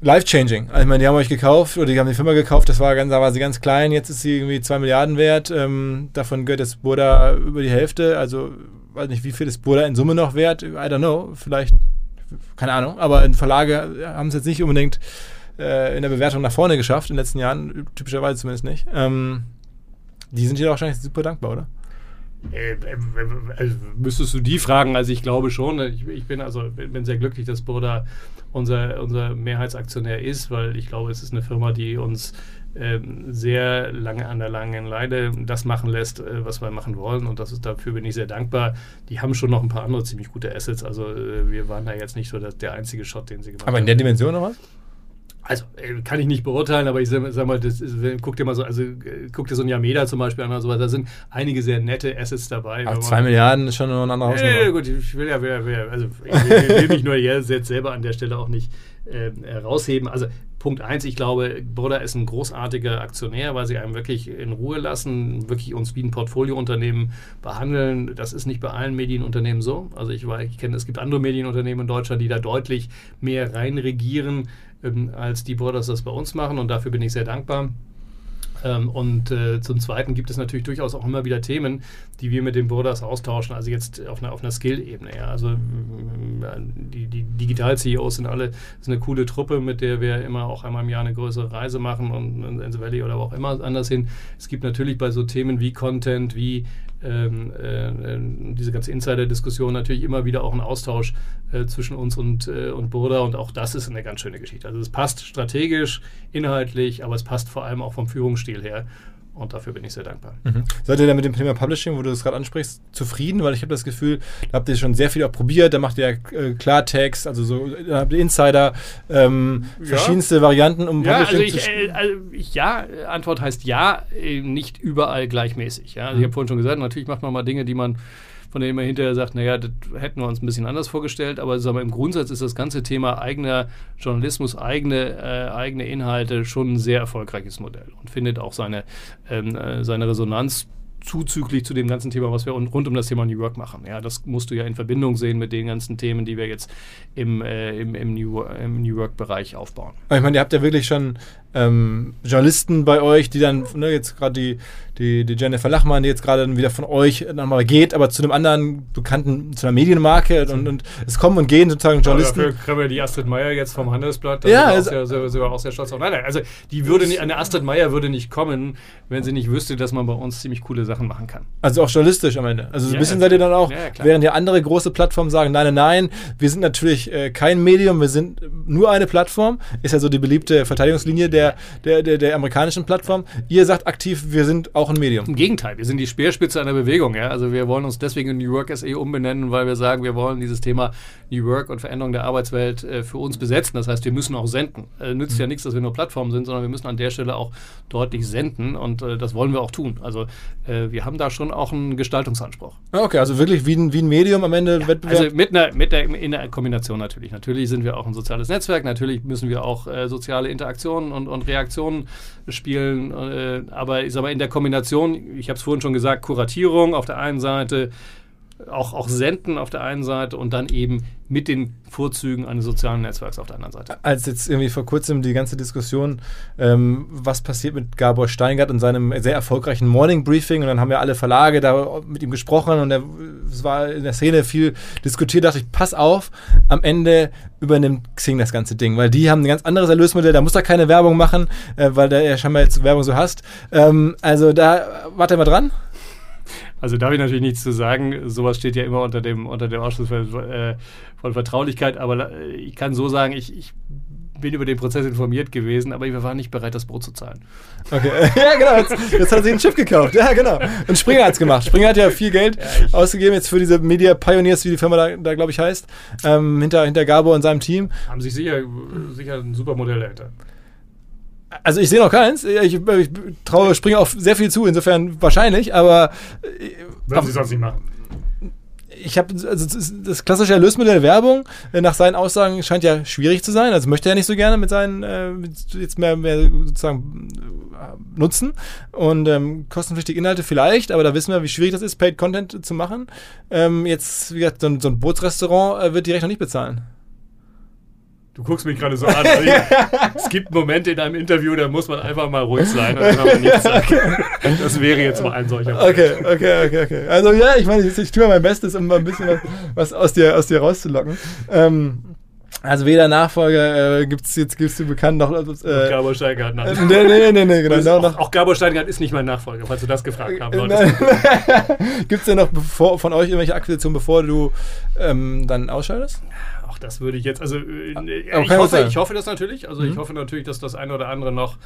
life-changing. Also ich meine, die haben euch gekauft oder die haben die Firma gekauft, das war ganz, da war sie ganz klein, jetzt ist sie irgendwie 2 Milliarden wert. Ähm, davon gehört jetzt Burda über die Hälfte. Also weiß nicht, wie viel ist Burda in Summe noch wert? I don't know, vielleicht, keine Ahnung, aber in Verlage haben es jetzt nicht unbedingt äh, in der Bewertung nach vorne geschafft in den letzten Jahren, typischerweise zumindest nicht. Ähm, die sind dir wahrscheinlich super dankbar, oder? Äh, äh, also müsstest du die fragen? Also ich glaube schon. Ich, ich bin also bin sehr glücklich, dass Burda unser, unser Mehrheitsaktionär ist, weil ich glaube, es ist eine Firma, die uns ähm, sehr lange an der langen Leine das machen lässt, äh, was wir machen wollen. Und das ist, dafür bin ich sehr dankbar. Die haben schon noch ein paar andere ziemlich gute Assets. Also äh, wir waren da jetzt nicht so der einzige Shot, den sie gemacht haben. Aber in der Dimension noch was? Also äh, kann ich nicht beurteilen, aber ich sag, mal, das ist, guck dir mal so, also äh, guck dir so ein Yameda zum Beispiel an oder so, da sind einige sehr nette Assets dabei. Aber zwei Milliarden ist schon ein anderer Hausnummer. Ja, gut, ich will ja, also ich will, will mich nur jetzt selber an der Stelle auch nicht äh, rausheben. Also Punkt eins, ich glaube, Brother ist ein großartiger Aktionär, weil sie einem wirklich in Ruhe lassen, wirklich uns wie ein Portfoliounternehmen behandeln. Das ist nicht bei allen Medienunternehmen so. Also ich, ich kenne, es gibt andere Medienunternehmen in Deutschland, die da deutlich mehr reinregieren ähm, als die Brothers das bei uns machen und dafür bin ich sehr dankbar. Ähm, und äh, zum Zweiten gibt es natürlich durchaus auch immer wieder Themen, die wir mit den Brothers austauschen, also jetzt auf einer, auf einer Skill-Ebene. Ja. Also die, die Digital-CEOs sind alle ist eine coole Truppe, mit der wir immer auch einmal im Jahr eine größere Reise machen und in the Valley oder wo auch immer anders hin. Es gibt natürlich bei so Themen wie Content, wie ähm, äh, diese ganze Insider-Diskussion natürlich immer wieder auch ein Austausch äh, zwischen uns und, äh, und Burda und auch das ist eine ganz schöne Geschichte. Also es passt strategisch, inhaltlich, aber es passt vor allem auch vom Führungsstil her. Und dafür bin ich sehr dankbar. Mhm. Seid ihr da mit dem Thema Publishing, wo du das gerade ansprichst, zufrieden? Weil ich habe das Gefühl, da habt ihr schon sehr viel auch probiert. Da macht ihr äh, Klartext, also so, da habt ihr Insider, ähm, ja. verschiedenste Varianten, um ja, Publishing also ich, zu äh, also ich, Ja, Antwort heißt ja, äh, nicht überall gleichmäßig. Ja? Also mhm. Ich habe vorhin schon gesagt, natürlich macht man mal Dinge, die man von denen man hinterher sagt, naja, das hätten wir uns ein bisschen anders vorgestellt, aber sagen wir, im Grundsatz ist das ganze Thema eigener Journalismus, eigene, äh, eigene Inhalte schon ein sehr erfolgreiches Modell und findet auch seine, ähm, äh, seine Resonanz zuzüglich zu dem ganzen Thema, was wir rund um das Thema New Work machen. Ja, das musst du ja in Verbindung sehen mit den ganzen Themen, die wir jetzt im, äh, im, im, New, im New Work-Bereich aufbauen. Ich meine, ihr habt ja wirklich schon ähm, Journalisten bei euch, die dann, ne, jetzt gerade die, die, die Jennifer Lachmann, die jetzt gerade wieder von euch nochmal geht, aber zu einem anderen bekannten, zu einer Medienmarke und, und es kommen und gehen sozusagen Journalisten. Aber dafür kriegen wir die Astrid Meyer jetzt vom Handelsblatt, da ja, sind wir auch sehr, sehr, auch sehr stolz auf. Nein, nein, also die würde nicht, eine Astrid Meyer würde nicht kommen, wenn sie nicht wüsste, dass man bei uns ziemlich coole Sachen machen kann. Also auch journalistisch am Ende. Also so ein bisschen seid ihr dann auch, ja, während ja andere große Plattformen sagen, nein, nein, nein, wir sind natürlich äh, kein Medium, wir sind nur eine Plattform, ist ja so die beliebte Verteidigungslinie der, der, der, der amerikanischen Plattform. Ihr sagt aktiv, wir sind auch ein Medium. Im Gegenteil, wir sind die Speerspitze einer Bewegung. Ja? Also wir wollen uns deswegen in New Work SE umbenennen, weil wir sagen, wir wollen dieses Thema New Work und Veränderung der Arbeitswelt äh, für uns besetzen. Das heißt, wir müssen auch senden. Äh, nützt mhm. ja nichts, dass wir nur Plattformen sind, sondern wir müssen an der Stelle auch deutlich senden und äh, das wollen wir auch tun. Also äh, wir haben da schon auch einen Gestaltungsanspruch. Ah, okay, also wirklich wie ein, wie ein Medium am Ende ja, Wettbewerb? Also mit einer, mit der, in der Kombination natürlich. Natürlich sind wir auch ein soziales Netzwerk, natürlich müssen wir auch äh, soziale Interaktionen und, und Reaktionen spielen, äh, aber ich sag mal in der Kombination, ich habe es vorhin schon gesagt, Kuratierung auf der einen Seite, auch, auch senden auf der einen Seite und dann eben mit den Vorzügen eines sozialen Netzwerks auf der anderen Seite. Als jetzt irgendwie vor kurzem die ganze Diskussion, ähm, was passiert mit Gabor Steingart und seinem sehr erfolgreichen Morning Briefing und dann haben ja alle Verlage da mit ihm gesprochen und er, es war in der Szene viel diskutiert, dachte ich, pass auf, am Ende übernimmt Xing das ganze Ding, weil die haben ein ganz anderes Erlösmodell, da muss er keine Werbung machen, äh, weil der ja scheinbar jetzt Werbung so hasst. Ähm, also da, warte mal dran. Also darf ich natürlich nichts zu sagen. Sowas steht ja immer unter dem, unter dem Ausschuss von, äh, von Vertraulichkeit. Aber äh, ich kann so sagen, ich, ich bin über den Prozess informiert gewesen, aber wir waren nicht bereit, das Brot zu zahlen. Okay, ja genau, jetzt, jetzt hat sie ein Schiff gekauft. Ja, genau. Und Springer hat es gemacht. Springer hat ja viel Geld ja, ausgegeben jetzt für diese Media Pioneers, wie die Firma da, da glaube ich, heißt, ähm, hinter, hinter Gabor und seinem Team. Haben sich sicher, sicher ein super Modell dahinter. Also ich sehe noch keins. Ich, ich traue Springer auf sehr viel zu, insofern wahrscheinlich, aber. Äh, Würden Sie sonst nicht machen? Ich habe also das klassische Erlösmodell Werbung äh, nach seinen Aussagen scheint ja schwierig zu sein. Also möchte er nicht so gerne mit seinen äh, jetzt mehr, mehr sozusagen äh, nutzen und ähm, kostenpflichtige Inhalte vielleicht, aber da wissen wir, wie schwierig das ist, Paid Content zu machen. Ähm, jetzt wie gesagt, so ein, so ein Bootsrestaurant äh, wird die Rechnung nicht bezahlen. Du guckst mich gerade so an. Also es gibt Momente in einem Interview, da muss man einfach mal ruhig sein und einfach nichts sagen. Das wäre jetzt mal ein solcher Moment. Okay, okay, okay, okay. Also ja, ich meine, ich, ich tue mein Bestes, um mal ein bisschen was, was aus, dir, aus dir rauszulocken. Ähm, also weder Nachfolger äh, gibt es jetzt gibt's du bekannt noch. Äh, Gabor Steingart nach. Äh, nee, nee, nee, nee genau. Auch, auch, auch Gabor Steingart ist nicht mein Nachfolger, falls du das gefragt haben gibt es denn noch bevor, von euch irgendwelche Akquisitionen, bevor du ähm, dann ausscheidest? Ach, das würde ich jetzt, also äh, äh ich, hoffe, ich hoffe das natürlich. Also mhm. ich hoffe natürlich, dass das eine oder andere noch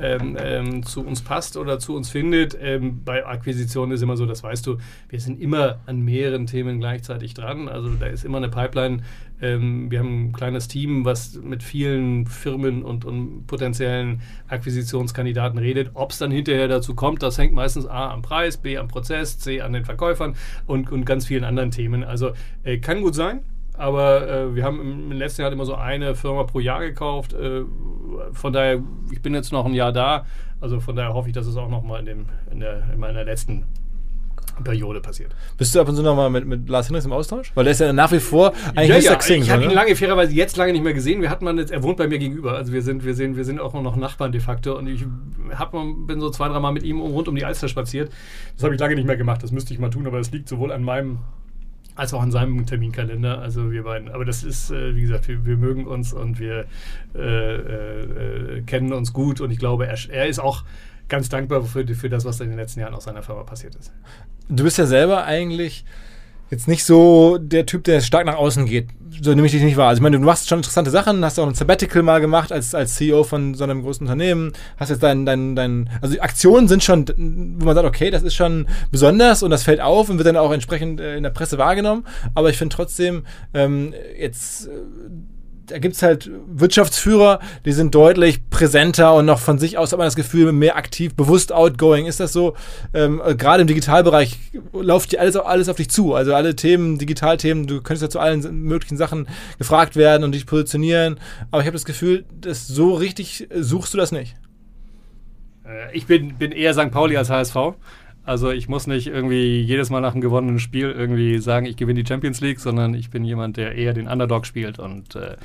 ähm, ähm, zu uns passt oder zu uns findet. Ähm, bei Akquisitionen ist immer so, das weißt du, wir sind immer an mehreren Themen gleichzeitig dran. Also da ist immer eine Pipeline. Ähm, wir haben ein kleines Team, was mit vielen Firmen und, und potenziellen Akquisitionskandidaten redet. Ob es dann hinterher dazu kommt, das hängt meistens A am Preis, B am Prozess, C an den Verkäufern und, und ganz vielen anderen Themen. Also äh, kann gut sein. Aber äh, wir haben im, im, letzten Jahr immer so eine Firma pro Jahr gekauft. Äh, von daher, ich bin jetzt noch ein Jahr da. Also von daher hoffe ich, dass es auch noch mal in, dem, in, der, in meiner letzten Periode passiert. Bist du ab und zu noch mal mit, mit Lars Hendricks im Austausch? Weil der ist ja nach wie vor eigentlich ja, ja. Xing, Ich habe ihn lange fairerweise jetzt lange nicht mehr gesehen. Wir hatten man jetzt, er wohnt bei mir gegenüber. Also wir sind, wir sind, wir sind auch noch Nachbarn de facto. Und ich hab, bin so zwei, drei Mal mit ihm rund um die Alster spaziert. Das habe ich lange nicht mehr gemacht. Das müsste ich mal tun, aber es liegt sowohl an meinem als auch in seinem Terminkalender. Also wir beiden. Aber das ist, äh, wie gesagt, wir, wir, mögen uns und wir äh, äh, kennen uns gut und ich glaube, er, er ist auch ganz dankbar für, für das, was in den letzten Jahren aus seiner Firma passiert ist. Du bist ja selber eigentlich jetzt nicht so der Typ, der stark nach außen geht. So nehme ich dich nicht wahr. Also ich meine, du machst schon interessante Sachen, hast auch ein Sabbatical mal gemacht als, als CEO von so einem großen Unternehmen, hast jetzt dein, dein, dein, also die Aktionen sind schon, wo man sagt, okay, das ist schon besonders und das fällt auf und wird dann auch entsprechend äh, in der Presse wahrgenommen. Aber ich finde trotzdem, ähm, jetzt äh, da gibt es halt Wirtschaftsführer, die sind deutlich präsenter und noch von sich aus hat man das Gefühl, mehr aktiv, bewusst outgoing. Ist das so? Ähm, Gerade im Digitalbereich läuft dir alles, alles auf dich zu. Also alle Themen, Digitalthemen, du könntest ja zu allen möglichen Sachen gefragt werden und dich positionieren. Aber ich habe das Gefühl, dass so richtig suchst du das nicht. Äh, ich bin, bin eher St. Pauli als HSV. Also ich muss nicht irgendwie jedes Mal nach einem gewonnenen Spiel irgendwie sagen, ich gewinne die Champions League, sondern ich bin jemand, der eher den Underdog spielt und äh,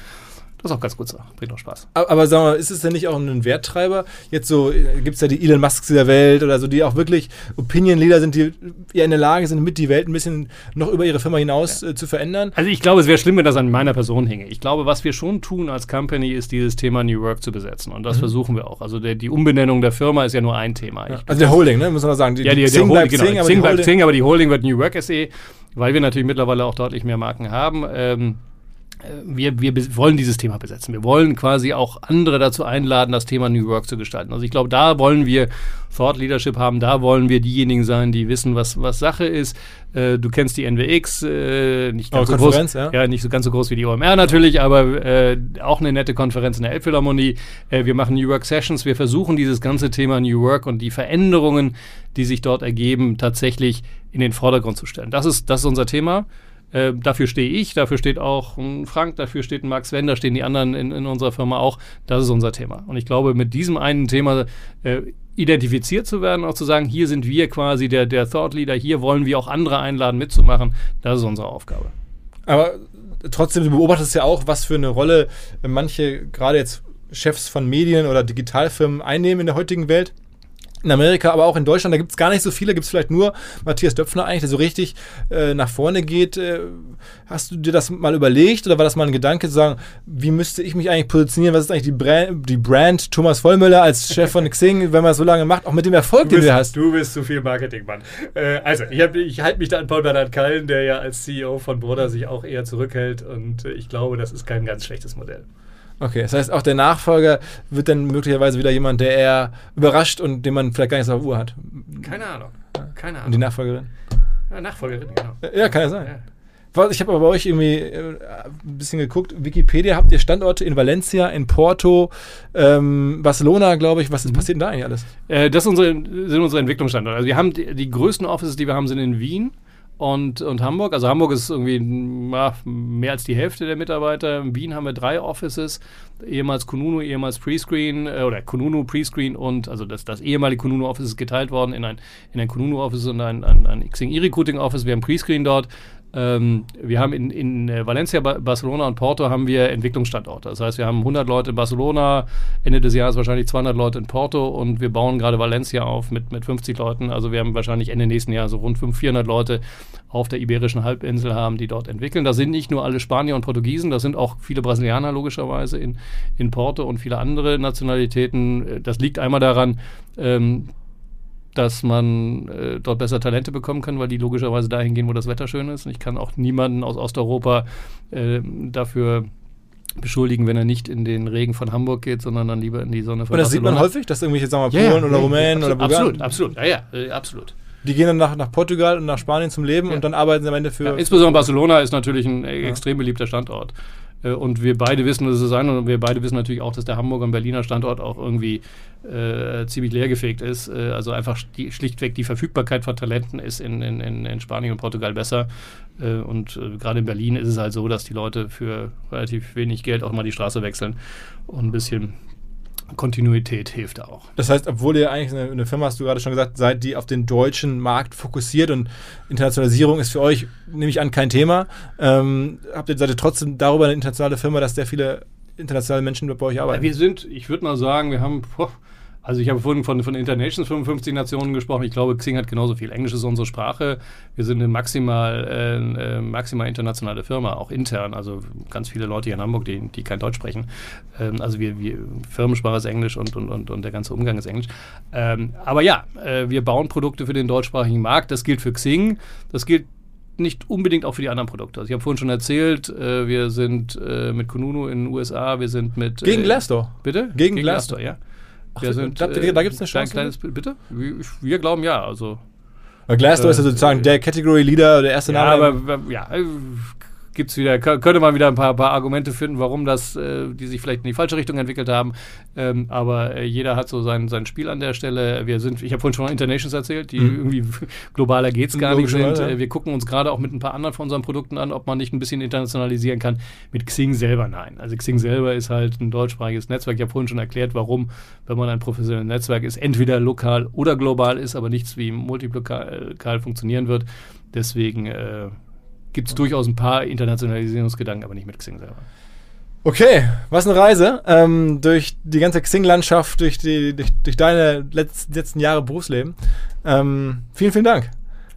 das ist auch ganz gut so. Bringt auch Spaß. Aber, aber sag mal, ist es denn nicht auch ein Werttreiber? Jetzt so, gibt es ja die Elon Musks dieser Welt oder so, die auch wirklich Opinion-Leader sind, die eher in der Lage sind, mit die Welt ein bisschen noch über ihre Firma hinaus ja. äh, zu verändern? Also ich glaube, es wäre schlimm, wenn das an meiner Person hinge. Ich glaube, was wir schon tun als Company, ist dieses Thema New Work zu besetzen. Und das mhm. versuchen wir auch. Also der, die Umbenennung der Firma ist ja nur ein Thema. Ja. Also der Holding, ne? muss man sagen. Die, ja, die, die Zing bleibt genau. Zing, aber Zing bleibt Zing, aber die Holding wird New Work SE, weil wir natürlich mittlerweile auch deutlich mehr Marken haben. Ähm, wir, wir wollen dieses Thema besetzen. Wir wollen quasi auch andere dazu einladen, das Thema New Work zu gestalten. Also ich glaube, da wollen wir Thought Leadership haben, da wollen wir diejenigen sein, die wissen, was, was Sache ist. Äh, du kennst die NWX, äh, nicht ganz oh, so groß, ja. ja. nicht so ganz so groß wie die OMR natürlich, aber äh, auch eine nette Konferenz in der Elbphilharmonie. Äh, wir machen New Work Sessions, wir versuchen dieses ganze Thema New Work und die Veränderungen, die sich dort ergeben, tatsächlich in den Vordergrund zu stellen. Das ist, das ist unser Thema. Äh, dafür stehe ich, dafür steht auch ein Frank, dafür steht ein Max Wenn, da stehen die anderen in, in, unserer Firma auch. Das ist unser Thema. Und ich glaube, mit diesem einen Thema äh, identifiziert zu werden, auch zu sagen, hier sind wir quasi der, der Thought Leader, hier wollen wir auch andere einladen mitzumachen, das ist unsere Aufgabe. Aber trotzdem, du beobachtest ja auch, was für eine Rolle manche, gerade jetzt Chefs von Medien oder Digitalfirmen einnehmen in der heutigen Welt in Amerika, aber auch in Deutschland, da gibt es gar nicht so viele, gibt es vielleicht nur Matthias Döpfner eigentlich, der so richtig äh, nach vorne geht. Äh, hast du dir das mal überlegt oder war das mal ein Gedanke zu sagen, wie müsste ich mich eigentlich positionieren? Was ist eigentlich die Brand, die Brand Thomas Vollmüller als Chef von Xing, wenn man es so lange macht, auch mit dem Erfolg, du den du hast? Du bist zu viel Marketingmann. Äh, also, ich, ich halte mich da an Paul Bernhard Kallen, der ja als CEO von Brother sich auch eher zurückhält und äh, ich glaube, das ist kein ganz schlechtes Modell. Okay, das heißt, auch der Nachfolger wird dann möglicherweise wieder jemand, der eher überrascht und den man vielleicht gar nicht so auf Uhr hat. Keine Ahnung. Keine Ahnung. Und die Nachfolgerin? Ja, Nachfolgerin, genau. Ja, kann ja sein. Ja. Ich habe aber bei euch irgendwie äh, ein bisschen geguckt. Wikipedia habt ihr Standorte in Valencia, in Porto, ähm, Barcelona, glaube ich. Was ist, mhm. passiert denn da eigentlich alles? Äh, das unsere, sind unsere Entwicklungsstandorte. Also wir haben die, die größten Offices, die wir haben, sind in Wien und, und Hamburg. Also Hamburg ist irgendwie mehr als die Hälfte der Mitarbeiter. In Wien haben wir drei Offices, ehemals Kununu, ehemals Prescreen äh, oder Kununu Prescreen und also das, das ehemalige Kununu Office ist geteilt worden in ein, in ein Kununu Office und ein, ein, ein Xing E-Recruiting Office. Wir haben Prescreen dort. Ähm, wir haben in, in äh, Valencia, Barcelona und Porto haben wir Entwicklungsstandorte. Das heißt, wir haben 100 Leute in Barcelona, Ende des Jahres wahrscheinlich 200 Leute in Porto und wir bauen gerade Valencia auf mit, mit 50 Leuten. Also wir haben wahrscheinlich Ende nächsten Jahres so rund 500, 400 Leute auf der Iberischen Halbinsel haben, die dort entwickeln. Das sind nicht nur alle Spanier und Portugiesen, das sind auch viele Brasilianer logischerweise in, in Porto und viele andere Nationalitäten. Das liegt einmal daran, ähm, dass man äh, dort besser Talente bekommen kann, weil die logischerweise dahin gehen, wo das Wetter schön ist. Und ich kann auch niemanden aus Osteuropa äh, dafür beschuldigen, wenn er nicht in den Regen von Hamburg geht, sondern dann lieber in die Sonne von Und das Barcelona. sieht man häufig, dass irgendwelche, sagen wir mal, Polen ja, oder ja, Rumänen ja, oder Bulgaren... Absolut, absolut, ja, ja, äh, absolut. Die gehen dann nach, nach Portugal und nach Spanien zum Leben und dann arbeiten sie am Ende für... insbesondere Barcelona ist natürlich ein extrem beliebter Standort. Äh, und wir beide wissen, dass es sein und wir beide wissen natürlich auch, dass der Hamburger und Berliner Standort auch irgendwie äh, ziemlich leergefegt ist. Äh, also einfach schlichtweg die Verfügbarkeit von Talenten ist in, in, in Spanien und Portugal besser. Äh, und äh, gerade in Berlin ist es halt so, dass die Leute für relativ wenig Geld auch mal die Straße wechseln und ein bisschen Kontinuität hilft auch. Das heißt, obwohl ihr eigentlich eine, eine, Firma, hast du gerade schon gesagt, seid, die auf den deutschen Markt fokussiert und Internationalisierung ist für euch, nehme ich an, kein Thema, ähm, habt ihr, seid ihr trotzdem darüber eine internationale Firma, dass sehr viele internationale Menschen bei euch arbeiten? Ja, wir sind, ich würde mal sagen, wir haben boah, Also ich habe vorhin von, von Internations 55 Nationen gesprochen. Ich glaube, Xing hat genauso viel. Englisch ist unsere Sprache. Wir sind eine maximal, äh, äh, maximal internationale Firma, auch intern. Also ganz viele Leute hier in Hamburg, die, die kein Deutsch sprechen. Ähm, also wir, wir, Firmensprache ist Englisch und, und, und, und der ganze Umgang ist Englisch. Ähm, aber ja, äh, wir bauen Produkte für den deutschsprachigen Markt. Das gilt für Xing. Das gilt nicht unbedingt auch für die anderen Produkte. Also ich habe vorhin schon erzählt, äh, wir sind äh, mit Kununu in den USA, wir sind mit... Gegen äh, Glassdoor? Bitte? Gegen, Gegen Glassdoor, ja. Wir Ach, sind, glaubt ihr, da gibt es eine Chance? Kleines, bitte? Wir, wir, glauben ja. Also, Glassdoor ist ja sozusagen der Category Leader, der erste ja, Name. Aber, ja, gibt's wieder, könnte man wieder ein paar, paar Argumente finden, warum das, äh, die sich vielleicht in die falsche Richtung entwickelt haben. Ähm, aber äh, jeder hat so sein, sein Spiel an der Stelle. Wir sind, ich habe vorhin schon mal Internations erzählt, die mhm. irgendwie globaler geht's gar nicht sind. Ja. Äh, wir gucken uns gerade auch mit ein paar anderen von unseren Produkten an, ob man nicht ein bisschen internationalisieren kann. Mit Xing selber nein. Also Xing selber ist halt ein deutschsprachiges Netzwerk. Ich habe vorhin schon erklärt, warum, wenn man ein professionelles Netzwerk ist, entweder lokal oder global ist, aber nichts wie multiplokal funktionieren wird. Deswegen äh, gibt es durchaus ein paar Internationalisierungsgedanken, aber nicht mit Xing selber. Okay, was eine Reise ähm, durch die ganze Xing-Landschaft, durch, durch, durch deine letzten, letzten Jahre Berufsleben. Ähm, vielen, vielen Dank.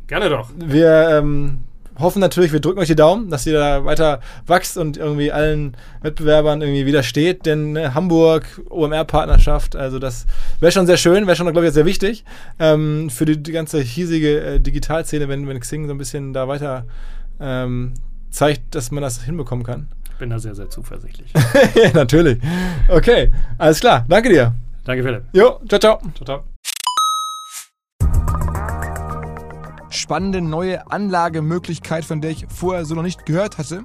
Gerne doch. Wir ähm, hoffen natürlich, wir drücken euch die Daumen, dass ihr da weiter wächst und irgendwie allen Wettbewerbern irgendwie widersteht. Denn ne, Hamburg, OMR-Partnerschaft, also das wäre schon sehr schön, wäre schon, glaube ich, sehr wichtig ähm, für die, die, ganze hiesige äh, Digitalszene, wenn, wenn Xing so ein bisschen da weiter ähm, zeigt, dass man das hinbekommen kann. Ich bin da sehr, sehr zuversichtlich. ja, natürlich. Okay, alles klar. Danke dir. Danke, Philipp. Jo, ciao, ciao. Ciao, ciao spannende neue Anlagemöglichkeit, von der ich vorher so noch nicht gehört hatte.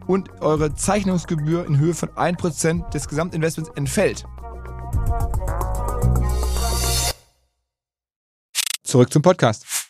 und eure Zeichnungsgebühr in Höhe von 1% des Gesamtinvestments entfällt. Zurück zum Podcast.